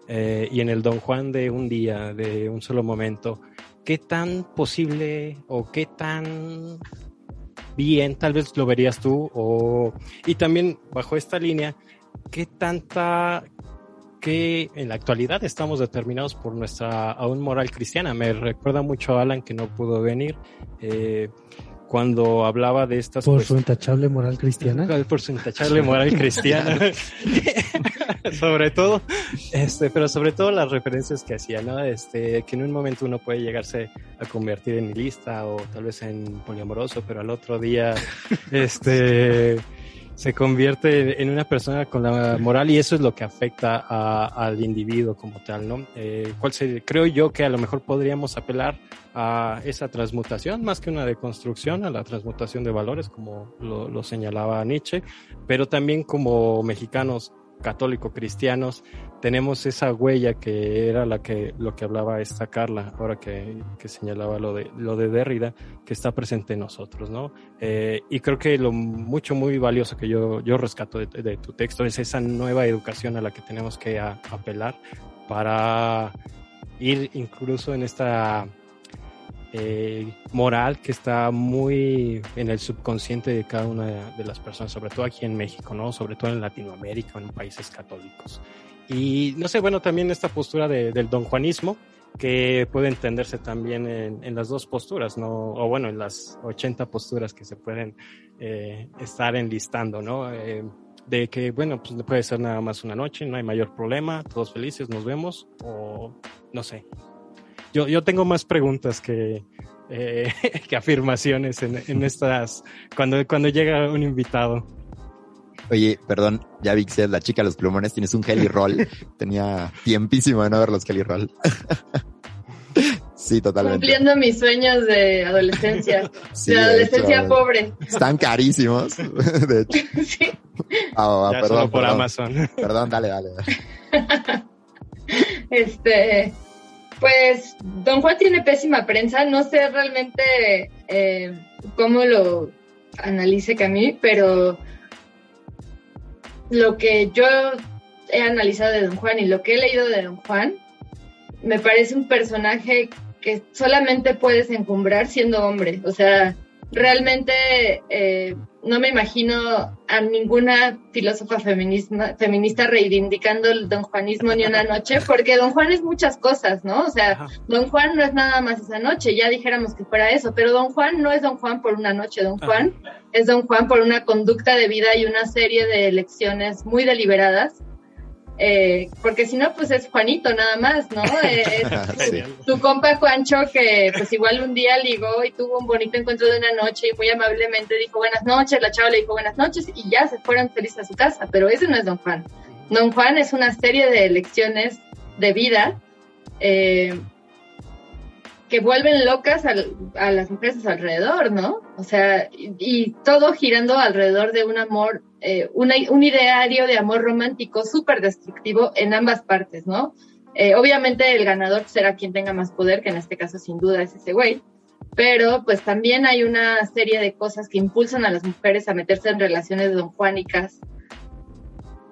Eh, y en el don Juan de un día, de un solo momento, ¿qué tan posible o qué tan bien tal vez lo verías tú? O, y también bajo esta línea, ¿qué tanta que en la actualidad estamos determinados por nuestra aún moral cristiana? Me recuerda mucho a Alan que no pudo venir eh, cuando hablaba de estas Por su intachable moral cristiana. por su intachable moral cristiana. sobre todo, este, pero sobre todo las referencias que hacía, ¿no? Este, que en un momento uno puede llegarse a convertir en nihilista o tal vez en poliamoroso, pero al otro día, este, se convierte en una persona con la moral y eso es lo que afecta al individuo como tal, ¿no? Eh, ¿cuál creo yo que a lo mejor podríamos apelar a esa transmutación más que una deconstrucción, a la transmutación de valores, como lo, lo señalaba Nietzsche, pero también como mexicanos católico cristianos tenemos esa huella que era la que lo que hablaba esta Carla ahora que, que señalaba lo de lo de Derrida que está presente en nosotros no Eh, y creo que lo mucho muy valioso que yo yo rescato de, tu texto es esa nueva educación a la que tenemos que apelar para ir incluso en esta eh, moral que está muy en el subconsciente de cada una de, las personas, sobre todo aquí en México, ¿no? Sobre todo en Latinoamérica en países católicos. Y no sé, bueno, también esta postura de- del don Juanismo, que puede entenderse también en, en las dos posturas, ¿no? O bueno, en las 80 posturas que se pueden eh, estar enlistando, ¿no? Eh, de que, bueno, pues puede ser nada más una noche, no hay mayor problema, todos felices, nos vemos, o no sé, yo, yo tengo más preguntas que, eh, que afirmaciones en, en estas, cuando, cuando llega un invitado. Oye, perdón, ya vi que la chica de los plumones, tienes un Heli Roll. Tenía tiempísimo de no ver los Heli Roll. sí, totalmente. Cumpliendo mis sueños de adolescencia. Sí, de de adolescencia hecho, pobre. Están carísimos. De hecho. sí. Ah, ah, ya perdón, solo por perdón. Amazon. Perdón, dale, dale. dale. Este. Pues Don Juan tiene pésima prensa, no sé realmente eh, cómo lo analice Camille, pero lo que yo he analizado de Don Juan y lo que he leído de Don Juan, me parece un personaje que solamente puedes encumbrar siendo hombre. O sea, realmente eh, no me imagino a ninguna filósofa feminista, feminista reivindicando el don Juanismo ni una noche, porque don Juan es muchas cosas, ¿no? O sea, don Juan no es nada más esa noche, ya dijéramos que fuera eso, pero don Juan no es don Juan por una noche, don Juan es don Juan por una conducta de vida y una serie de elecciones muy deliberadas eh, porque si no, pues es Juanito nada más, ¿no? Eh, tu, compa Juancho que pues igual un día ligó y tuvo un bonito encuentro de una noche y muy amablemente dijo buenas noches, la chava le dijo buenas noches y ya se fueron felices a su casa, pero ese no es Don Juan. Don Juan es una serie de elecciones de vida eh, que vuelven locas a, las mujeres a su alrededor, ¿no? O sea, y, todo girando alrededor de un amor, eh, un ideario de amor romántico súper destructivo en ambas partes, ¿no? Eh, obviamente el ganador será quien tenga más poder, que en este caso sin duda es ese güey, pero pues también hay una serie de cosas que impulsan a las mujeres a meterse en relaciones de don Juanicas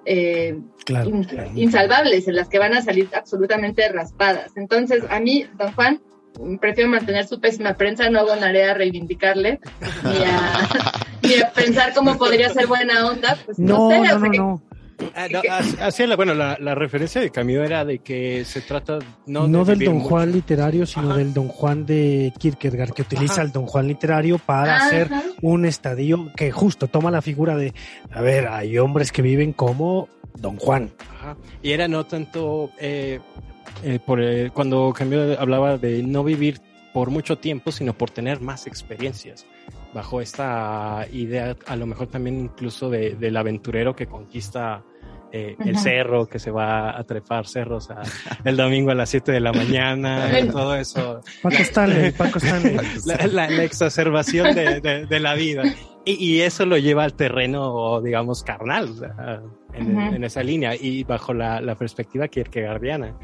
eh, insalvables, en las que van a salir absolutamente raspadas. Entonces, a mí, don Juan, prefiero mantener su pésima prensa, no donaré a reivindicarle ni a, pensar cómo podría ser buena onda. Pues no, sé, no, no, la, bueno, la, referencia de Camilo era de que se trata no, no del Don Juan literario, sino del Don Juan de Kierkegaard, que utiliza el Don Juan literario para hacer un estadio que justo toma la figura de, a ver, hay hombres que viven como Don Juan. Y era no tanto eh, eh, por, cuando cambió, hablaba de no vivir por mucho tiempo, sino por tener más experiencias. Bajo esta idea, a lo mejor también incluso de, del aventurero que conquista eh, el cerro, que se va a trepar cerros el domingo a las 7 de la mañana, todo eso. Paco Stanley, Paco Stanley. La, exacerbación de, de, la vida. Y, y, eso lo lleva al terreno, digamos, carnal, en, en, esa línea, y bajo la, la perspectiva kierkegaardiana.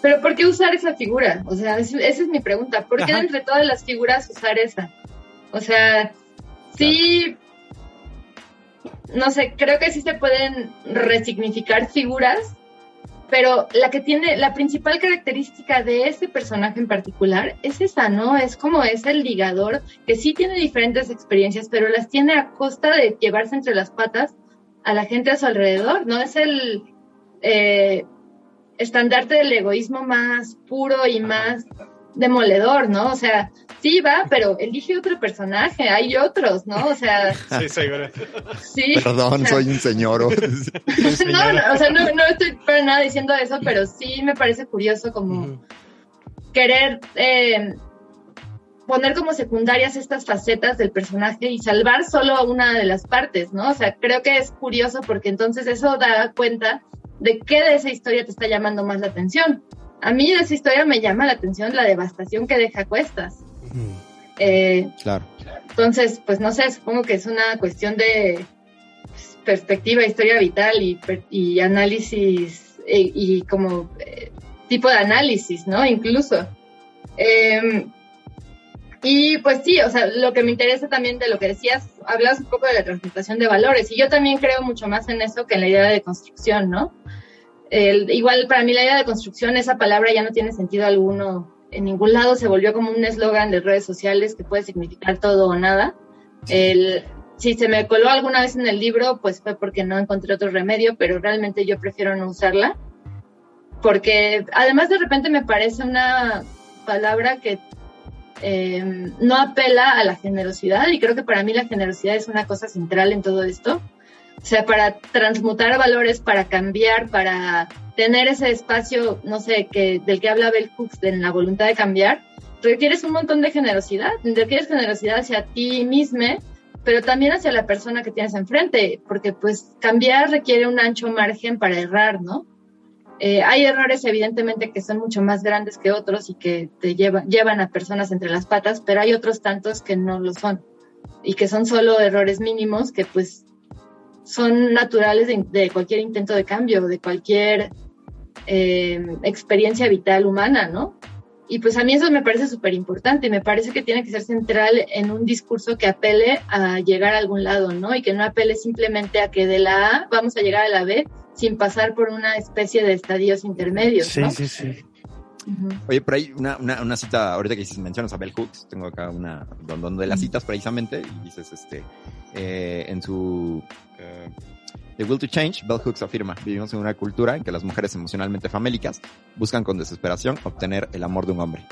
Pero ¿por qué usar esa figura? O sea, esa es mi pregunta. ¿Por qué entre todas las figuras usar esa? O sea, sí, no sé, creo que sí se pueden resignificar figuras, pero la que tiene, la principal característica de ese personaje en particular es esa, ¿no? Es como es el ligador que sí tiene diferentes experiencias, pero las tiene a costa de llevarse entre las patas a la gente a su alrededor, ¿no? Es el... Eh, estandarte del egoísmo más puro y más demoledor, ¿no? O sea, sí va, pero elige otro personaje, hay otros, ¿no? O sea... Sí, seguro. Sí. Perdón, soy un señor. no, o sea, no, no, estoy para nada diciendo eso, pero sí me parece curioso como querer eh, poner como secundarias estas facetas del personaje y salvar solo una de las partes, ¿no? O sea, creo que es curioso porque entonces eso da cuenta de qué de esa historia te está llamando más la atención. A mí de esa historia me llama la atención la devastación que deja cuestas. Eh, claro. Entonces, pues no sé, supongo que es una cuestión de perspectiva, historia vital y, análisis eh, y, como eh, tipo de análisis, ¿no? Incluso. Em, y pues sí, o sea, lo que me interesa también de lo que decías, hablas un poco de la transmutación de valores y yo también creo mucho más en eso que en la idea de construcción, ¿no? igual para mí la idea de construcción, esa palabra ya no tiene sentido alguno en ningún lado, se volvió como un eslogan de redes sociales que puede significar todo o nada. El, si se me coló alguna vez en el libro, pues fue porque no encontré otro remedio, pero realmente yo prefiero no usarla, porque además de repente me parece una palabra que Em, no apela a la generosidad y creo que para mí la generosidad es una cosa central en todo esto. O sea, para transmutar valores, para cambiar, para tener ese espacio, no sé, que, del que habla Bell Hooks, en la voluntad de cambiar, requieres un montón de generosidad. Requieres generosidad hacia ti mismo, pero también hacia la persona que tienes enfrente, porque pues cambiar requiere un ancho margen para errar, ¿no? Eh, hay errores evidentemente que son mucho más grandes que otros y que te llevan, llevan a personas entre las patas, pero hay otros tantos que no lo son y que son solo errores mínimos que pues son naturales de, cualquier intento de cambio, de cualquier eh, experiencia vital humana, ¿no? Y pues a mí eso me parece súper importante, me parece que tiene que ser central en un discurso que apele a llegar a algún lado, ¿no? Y que no apele simplemente a que de la A vamos a llegar a la B sin pasar por una especie de estadios intermedios, Sí, ¿no? sí, sí. Ujú. Oye, por ahí una, una, una cita, ahorita que mencionas a Bell Hooks, tengo acá una don- donde las citas precisamente y dices, este, eh, en su eh, The Will to Change, Bell Hooks afirma, vivimos en una cultura en que las mujeres emocionalmente famélicas buscan con desesperación obtener el amor de un hombre.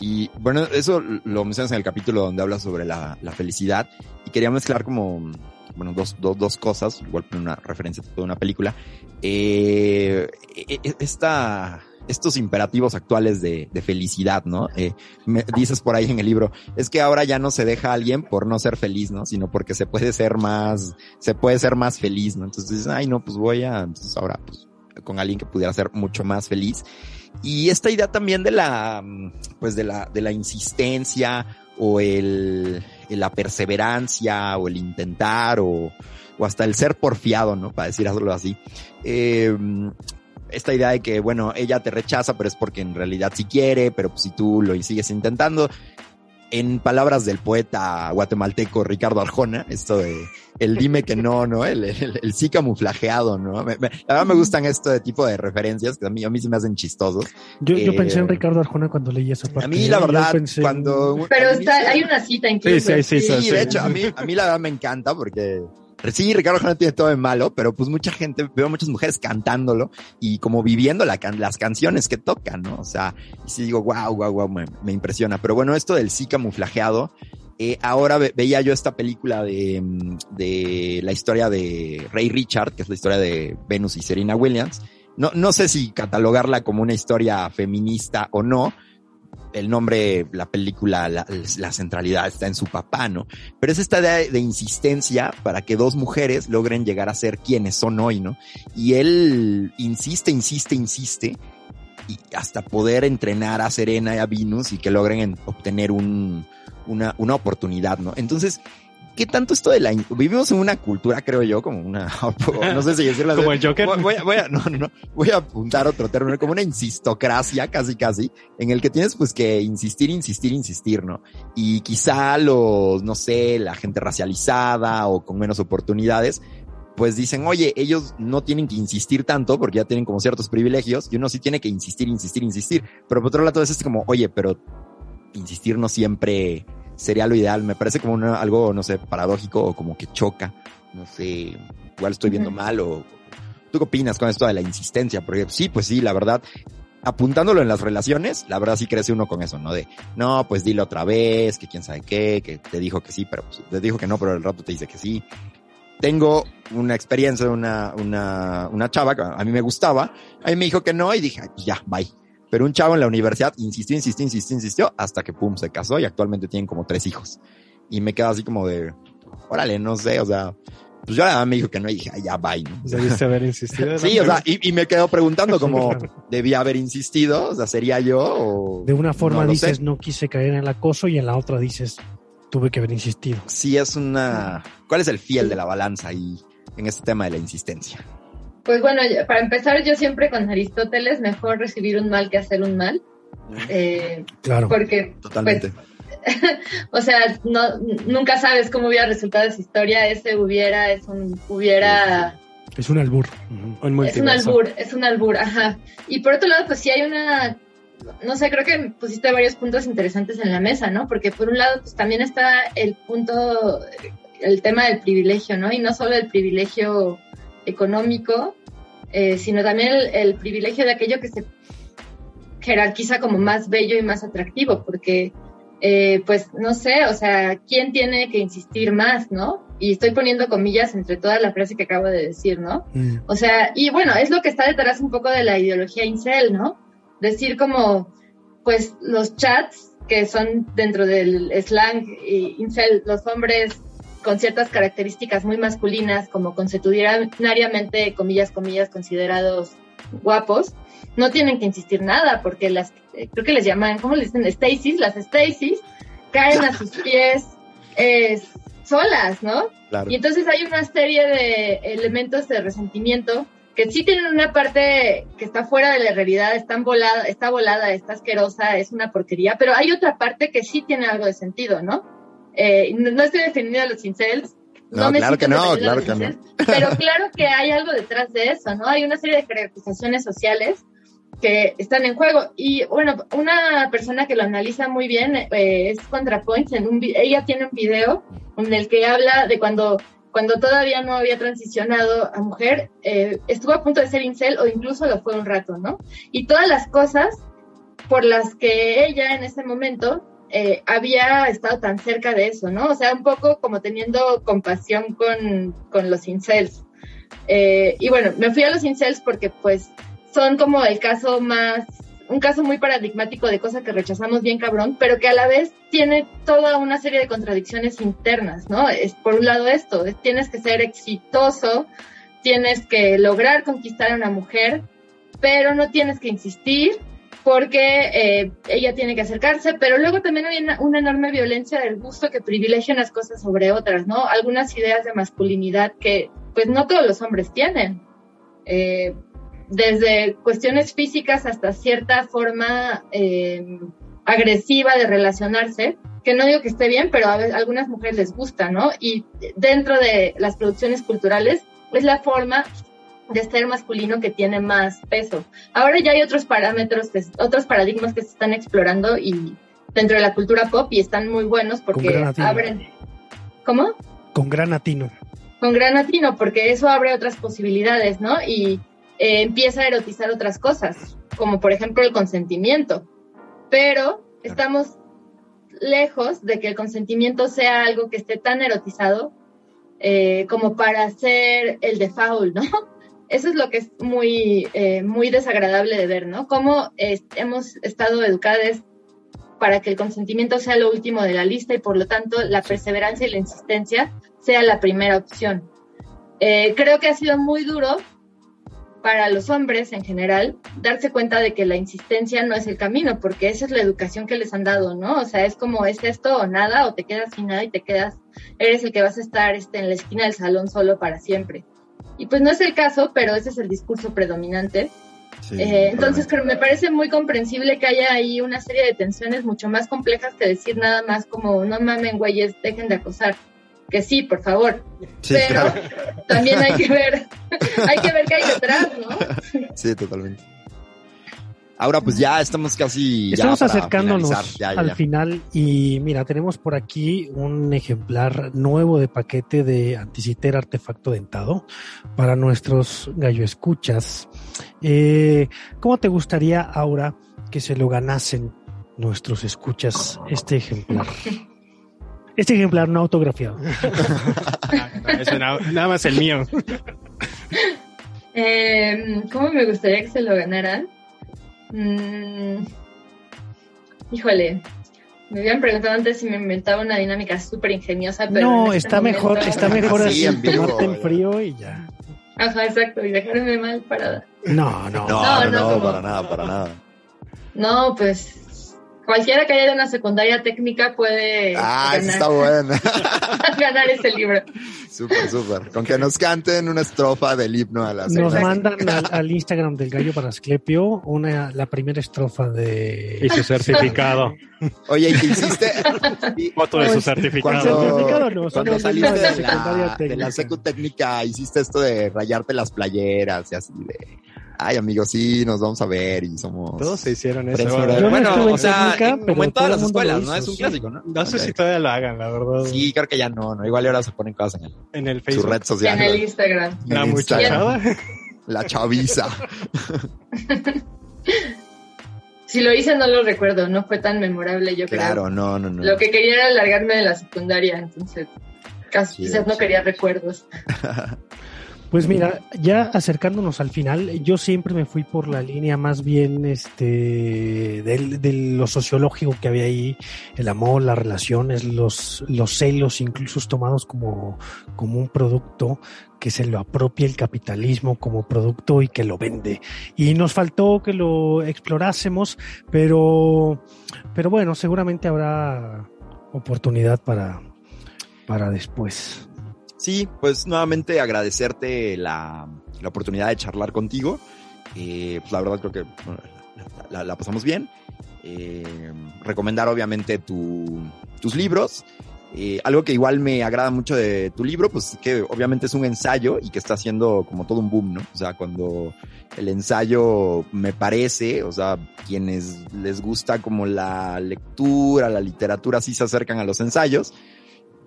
Y bueno, eso lo mencionas en el capítulo donde hablas sobre la, la felicidad y quería mezclar como, bueno, dos, dos, dos cosas, igual una referencia de una película. Eh, e- e- esta, estos imperativos actuales de, de felicidad, ¿no? Eh, me, dices por ahí en el libro, es que ahora ya no se deja a alguien por no ser feliz, ¿no? Sino porque se puede ser más, se puede ser más feliz, ¿no? Entonces ay, no, pues voy a, entonces ahora, pues, con alguien que pudiera ser mucho más feliz. Y esta idea también de la, pues de la, de la insistencia o el, la perseverancia o el intentar o, o hasta el ser porfiado, ¿no? Para decirlo así. Eh, esta idea de que, bueno, ella te rechaza, pero es porque en realidad sí quiere, pero pues, si tú lo sigues intentando. En palabras del poeta guatemalteco Ricardo Arjona, esto de el dime que no, ¿no? El, el, el sí camuflajeado, ¿no? Me, me, la verdad me gustan este tipo de referencias que a mí, a mí se me hacen chistosos. Yo, yo Eh, pensé en Ricardo Arjona cuando leí esa parte. A mí, la verdad, pensé en- cuando... Pero está, hay una cita incluso. Sí, sí, sí. Sí, de hecho, a mí, a mí la verdad me encanta porque sí, Ricardo Arjona tiene todo de malo, pero pues mucha gente, veo muchas mujeres cantándolo y como viviendo las canciones que tocan, ¿no? O sea, y sí digo, wow, wow, wow, me, impresiona. Pero bueno, esto del sí camuflajeado, eh, ahora ve- veía yo esta película de, mm, de la historia de Ray Richard, que es la historia de Venus y Serena Williams. No, no sé si catalogarla como una historia feminista o no, el nombre, la película, la, centralidad está en su papá, ¿no? Pero es esta de insistencia para que dos mujeres logren llegar a ser quienes son hoy, ¿no? Y él insiste, insiste, insiste, y hasta poder entrenar a Serena y a Venus y que logren en, obtener un, una, una oportunidad, ¿no? Entonces, ¿qué tanto esto de la... Vivimos en una cultura, creo yo, como una... No sé si decirlo así. Como el Joker. Voy, voy, a, voy a, no, no, no. Voy a apuntar otro término, como una insistocracia, casi, casi, en el que tienes pues que insistir, insistir, insistir, ¿no? Y quizá los, no sé, la gente racializada o con menos oportunidades, pues dicen, oye, ellos no tienen que insistir tanto porque ya tienen como ciertos privilegios y uno sí tiene que insistir, insistir, insistir. Pero por otro lado es como, oye, pero insistir no siempre sería lo ideal. Me parece como una, algo, no sé, paradójico o como que choca. No sé, igual estoy viendo mal o... ¿Tú qué opinas con esto de la insistencia? Porque sí, pues sí, la verdad, apuntándolo en las relaciones, la verdad sí crece uno con eso, ¿no? De, no, pues dile otra vez, que quién sabe qué, que te dijo que sí, pero pues, te dijo que no, pero el rato te dice que sí. Tengo una experiencia de una, una, una chava que a mí me gustaba, a mí me dijo que no y dije, pues ya, bye. Pero un chavo en la universidad insistió, insistió, insistió, insistió, hasta que pum, se casó y actualmente tienen como tres hijos. Y me quedo así como de, órale, no sé, o sea, pues yo me dijo que no y dije, ya, sea, Debiste haber insistido. sí, o sea, y, y, me quedo preguntando como, ¿debía haber insistido? O sea, ¿sería yo o...? De una forma no dices, sé. no quise caer en el acoso y en la otra dices, tuve que haber insistido. Sí, es una... ¿Cuál es el fiel de la balanza ahí en este tema de la insistencia? Pues bueno, para empezar, yo siempre con Aristóteles, mejor recibir un mal que hacer un mal. Eh, claro. Porque, Totalmente. Pues, o sea, no, nunca sabes cómo hubiera resultado esa historia. Ese hubiera, es un hubiera. Es un albur. Un es un albur, es un albur, ajá. Y por otro lado, pues sí hay una. No sé, creo que pusiste varios puntos interesantes en la mesa, ¿no? Porque por un lado, pues también está el punto, el tema del privilegio, ¿no? Y no solo el privilegio económico, eh, sino también el, el, privilegio de aquello que se jerarquiza como más bello y más atractivo, porque, eh, pues, no sé, o sea, ¿quién tiene que insistir más, no? Y estoy poniendo comillas entre toda la frase que acabo de decir, ¿no? Mm. O sea, y bueno, es lo que está detrás un poco de la ideología incel, ¿no? Decir como, pues, los chats que son dentro del slang incel, los hombres con ciertas características muy masculinas, como consuetudinariamente, comillas, comillas, considerados guapos, no tienen que insistir nada, porque las, eh, creo que les llaman, ¿cómo les dicen? Stasis, las Stasis, caen a sus pies eh, solas, ¿no? Claro. Y entonces hay una serie de elementos de resentimiento que sí tienen una parte que está fuera de la realidad, están volada, está volada, está asquerosa, es una porquería, pero hay otra parte que sí tiene algo de sentido, ¿no? Eh, no, estoy defendiendo a los incels. No, claro que no, claro que no. Pero claro que hay algo detrás de eso, ¿no? Hay una serie de jerarquizaciones sociales que están en juego. Y bueno, una persona que lo analiza muy bien eh, es ContraPoints. En un, ella tiene un video en el que habla de cuando, cuando todavía no había transicionado a mujer, eh, estuvo a punto de ser incel o incluso lo fue un rato, ¿no? Y todas las cosas por las que ella en ese momento eh, había estado tan cerca de eso, ¿no? O sea, un poco como teniendo compasión con, con los incels. y bueno, me fui a los incels porque pues son como el caso más, un caso muy paradigmático de cosas que rechazamos bien cabrón, pero que a la vez tiene toda una serie de contradicciones internas, ¿no? Es por un lado esto, tienes que ser exitoso, tienes que lograr conquistar a una mujer, pero no tienes que insistir porque eh, ella tiene que acercarse, pero luego también hay una, enorme violencia del gusto que privilegia unas cosas sobre otras, ¿no? Algunas ideas de masculinidad que pues no todos los hombres tienen. Eh, desde cuestiones físicas hasta cierta forma eh, agresiva de relacionarse, que no digo que esté bien, pero a, algunas mujeres les gusta, ¿no? Y dentro de las producciones culturales es la forma de ser masculino que tiene más peso. Ahora ya hay otros parámetros, otros paradigmas que se están explorando y dentro de la cultura pop y están muy buenos porque abren. ¿Cómo? Con gran atino. Con gran atino, porque eso abre otras posibilidades, ¿no? Y eh, empieza a erotizar otras cosas, como por ejemplo el consentimiento. Pero estamos lejos de que el consentimiento sea algo que esté tan erotizado eh, como para hacer el de foul, ¿no? Eso es lo que es muy, eh, muy desagradable de ver, ¿no? Cómo hemos estado educados para que el consentimiento sea lo último de la lista y por lo tanto la perseverancia y la insistencia sea la primera opción. creo que ha sido muy duro para los hombres en general darse cuenta de que la insistencia no es el camino, porque esa es la educación que les han dado, ¿no? O sea, es como es esto o nada, o te quedas sin nada y te quedas, eres el que vas a estar este, en la esquina del salón solo para siempre. Y pues no es el caso, pero ese es el discurso predominante. Eh, entonces, creo, me parece muy comprensible que haya ahí una serie de tensiones mucho más complejas que decir nada más como, no mamen, güeyes, dejen de acosar que sí, por favor. Pero también hay que ver, hay que ver qué hay detrás, ¿no? Sí, totalmente. Ahora pues ya estamos casi... Estamos acercándonos al final y mira, tenemos por aquí un ejemplar nuevo de paquete de Anticiter Artefacto Dentado para nuestros gallo escuchas. Eh, ¿Cómo te gustaría, Aura, que se lo ganasen nuestros escuchas este ejemplar? Este ejemplar no autografiado. nada, más el mío. Eh, ¿Cómo me gustaría que se lo ganaran? Mm, híjole, me habían preguntado antes si me inventaba una dinámica súper ingeniosa, pero. No, este está, mejor, está mejor así, tomarte en frío y ya. Ajá, exacto, y dejarme mal parada. No, no, no, no, no para nada, para nada. No, pues cualquiera que haya de una secundaria técnica puede ah, ganar, está bueno. ganar ese libro. Súper, súper. Con que nos canten una estrofa del himno a la Nos mandan al, Instagram del Gallo para Asclepio una, la primera estrofa de... Y su certificado. Oye, ¿y qué hiciste? Foto de su certificado. certificado no, cuando saliste de la, de la secu técnica, hiciste esto de rayarte las playeras y así de ay amigos, sí, nos vamos a ver y somos... Todos se hicieron eso. bueno, o sea, como en todas las escuelas, ¿no? Es un clásico, ¿no? No sé si todavía lo hagan, la verdad. Sí, creo que ya no, ¿no? Igual ahora se ponen cosas en el, en el Facebook. Su red social. En el Instagram. La muchachada. La chaviza. si lo hice no lo recuerdo, no fue tan memorable yo creo. Claro, no, no, no. Lo que quería era alargarme de la secundaria, entonces casi, quizás no quería recuerdos. Pues mira, ya acercándonos al final, yo siempre me fui por la línea más bien este de, lo sociológico que había ahí, el amor, las relaciones, los, los celos, incluso tomados como, como un producto que se lo apropia el capitalismo como producto y que lo vende. Y nos faltó que lo explorásemos, pero, pero bueno, seguramente habrá oportunidad para, para después. Sí, pues nuevamente agradecerte la, la oportunidad de charlar contigo. Eh, pues la verdad creo que la, pasamos bien. Eh, recomendar obviamente tu, tus libros. Eh, algo que igual me agrada mucho de tu libro, pues que obviamente es un ensayo y que está haciendo como todo un boom, ¿no? O sea, cuando el ensayo me parece, o sea, quienes les gusta como la lectura, la literatura, sí se acercan a los ensayos,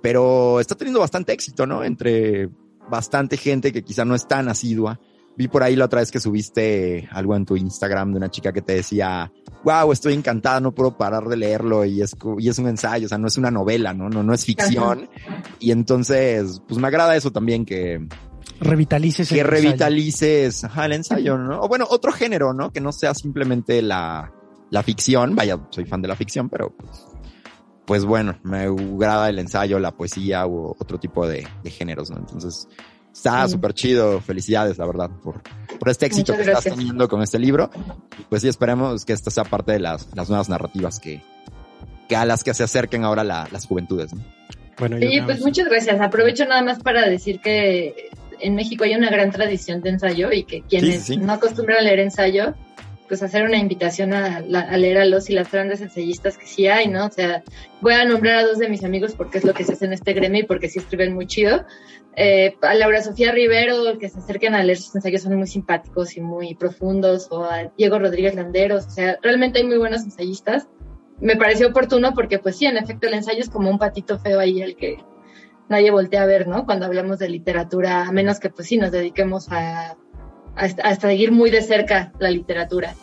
pero está teniendo bastante éxito, ¿no? Entre bastante gente que quizá no es tan asidua Vi por ahí la otra vez que subiste algo en tu Instagram de una chica que te decía, wow, estoy encantada, no puedo parar de leerlo y es, y es un ensayo, o sea, no es una novela, ¿no? No, no es ficción. Y entonces, pues me agrada eso también que, revitalices que revitalices el ensayo, ¿no? O bueno, otro género, ¿no? Que no sea simplemente la, la ficción, vaya, soy fan de la ficción, pero pues, pues bueno, me agrada el ensayo, la poesía u otro tipo de, de géneros, ¿no? Entonces, Está súper chido. Felicidades, la verdad, por, por este éxito que estás teniendo con este libro. pues sí, esperemos que esto sea parte de las, las nuevas narrativas que, que a las que se acerquen ahora las juventudes. Bueno, sí, pues muchas gracias. Aprovecho nada más para decir que en México hay una gran tradición de ensayo y que quienes no acostumbran a leer ensayo, pues hacer una invitación a, leer a los y las grandes ensayistas que sí hay, ¿no? O sea, voy a nombrar a dos de mis amigos porque es lo que se hace en este gremio y porque sí escriben muy chido. Eh, a Laura Sofía Rivero, que se acerquen a leer sus ensayos son muy simpáticos y muy profundos, o a Diego Rodríguez Landeros, o sea, realmente hay muy buenos ensayistas. Me pareció oportuno porque, pues sí, en efecto, el ensayo es como un patito feo ahí, el que nadie voltea a ver, ¿no? Cuando hablamos de literatura, a menos que, pues sí, nos dediquemos a a, seguir muy de cerca la literatura.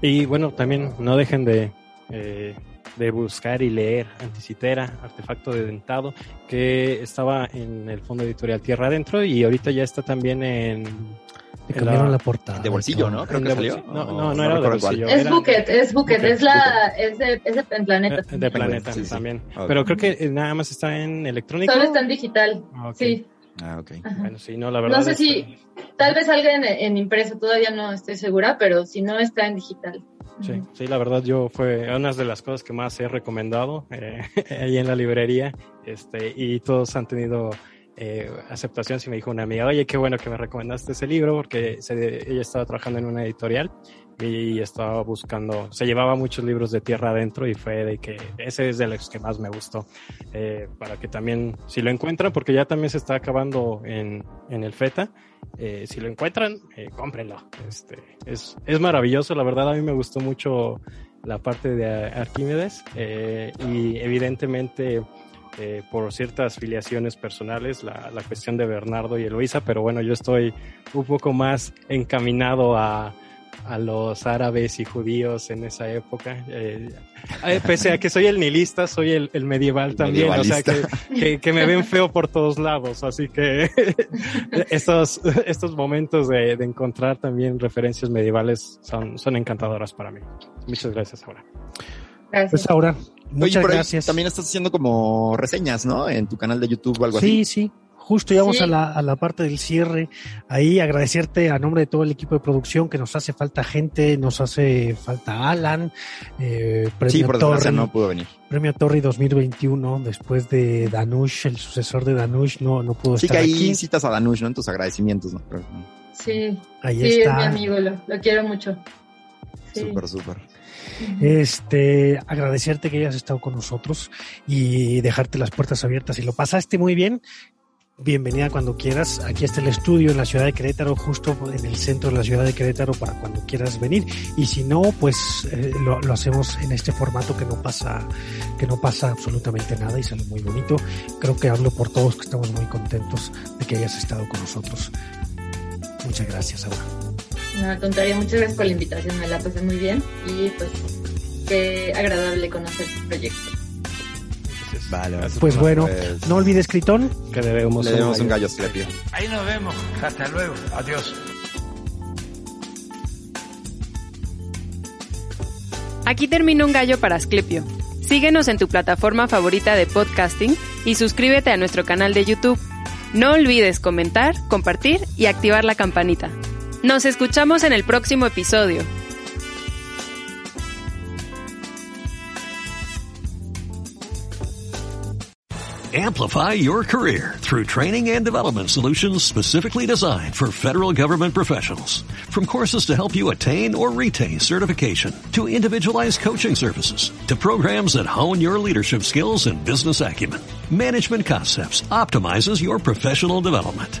Y bueno, también no dejen de, eh, de buscar y leer Anticitera, Artefacto de Dentado, que estaba en el fondo editorial Tierra Adentro y ahorita ya está también en le cambiaron la, portada. De bolsillo, ¿no? Creo que salió. No, no, no, era de bolsillo. Es Bucket, es Bucket, es la, es de, es de Planeta. Eh, de Planeta también. Pero creo que nada más está en electrónico. Solo está en digital, ah, sí. Ah, ok. Bueno, sí, no, la verdad. No sé si, tal vez salga en, impreso, todavía no estoy segura, pero si no está en digital. Sí, sí, la verdad yo fue una de las cosas que más he recomendado eh, ahí en la librería, este, y todos han tenido eh, aceptación. Si me dijo una amiga, oye, qué bueno que me recomendaste ese libro, porque ella estaba trabajando en una editorial y estaba buscando, se llevaba muchos libros de tierra adentro y fue de que ese es de los que más me gustó, eh, para que también, si lo encuentran, porque ya también se está acabando en, en el FETA, eh, si lo encuentran, eh, cómprenlo. Este, es, es maravilloso, la verdad a mí me gustó mucho la parte de Arquímedes eh, y evidentemente... Eh, por ciertas filiaciones personales, la, la, cuestión de Bernardo y Eloisa, pero bueno, yo estoy un poco más encaminado a, a los árabes y judíos en esa época. Eh, eh, pese a que soy el nihilista, soy el, medieval también, o sea que, que, me ven feo por todos lados, así que estos, estos momentos de, de, encontrar también referencias medievales son, son encantadoras para mí. Muchas gracias, Aura. Gracias. Pues ahora, muchas gracias. También estás haciendo como reseñas, ¿no? En tu canal de YouTube o algo así. Sí, sí justo llegamos a, la, a la parte del cierre. Ahí agradecerte a nombre de todo el equipo de producción que nos hace falta gente, nos hace falta Alan, eh, premio sí, por Torri, no pudo venir. Premio Torri 2021, después de Danush, el sucesor de Danush, no, no pudo estar aquí. Sí, que ahí citas a Danush, ¿no? En tus agradecimientos, ¿no? sí, ahí sí, está. es mi amigo, lo, lo quiero mucho. Súper, súper. Este, agradecerte que hayas estado con nosotros y dejarte las puertas abiertas. Si lo pasaste muy bien, bienvenida cuando quieras. Aquí está el estudio en la ciudad de Querétaro, justo en el centro de la ciudad de Querétaro para cuando quieras venir. Y si no, pues eh, lo, hacemos en este formato que no pasa, que no pasa absolutamente nada y sale muy bonito. Creo que hablo por todos que estamos muy contentos de que hayas estado con nosotros. Muchas gracias, Aura. No, al contrario, muchas gracias por la invitación, me la pasé muy bien y pues qué agradable conocer tu proyecto. Vale, pues bueno, no olvides, Critón, que debemos, Le debemos un gallo, gallo Ahí nos vemos. Hasta luego. Adiós. Aquí termina un gallo para Asclepio. Síguenos en tu plataforma favorita de podcasting y suscríbete a nuestro canal de YouTube. No olvides comentar, compartir y activar la campanita. Nos escuchamos en el próximo episodio. Amplify your career through training and development solutions specifically designed for federal government professionals. From courses to help you attain or retain certification, to individualized coaching services, to programs that hone your leadership skills and business acumen, Management Concepts optimizes your professional development.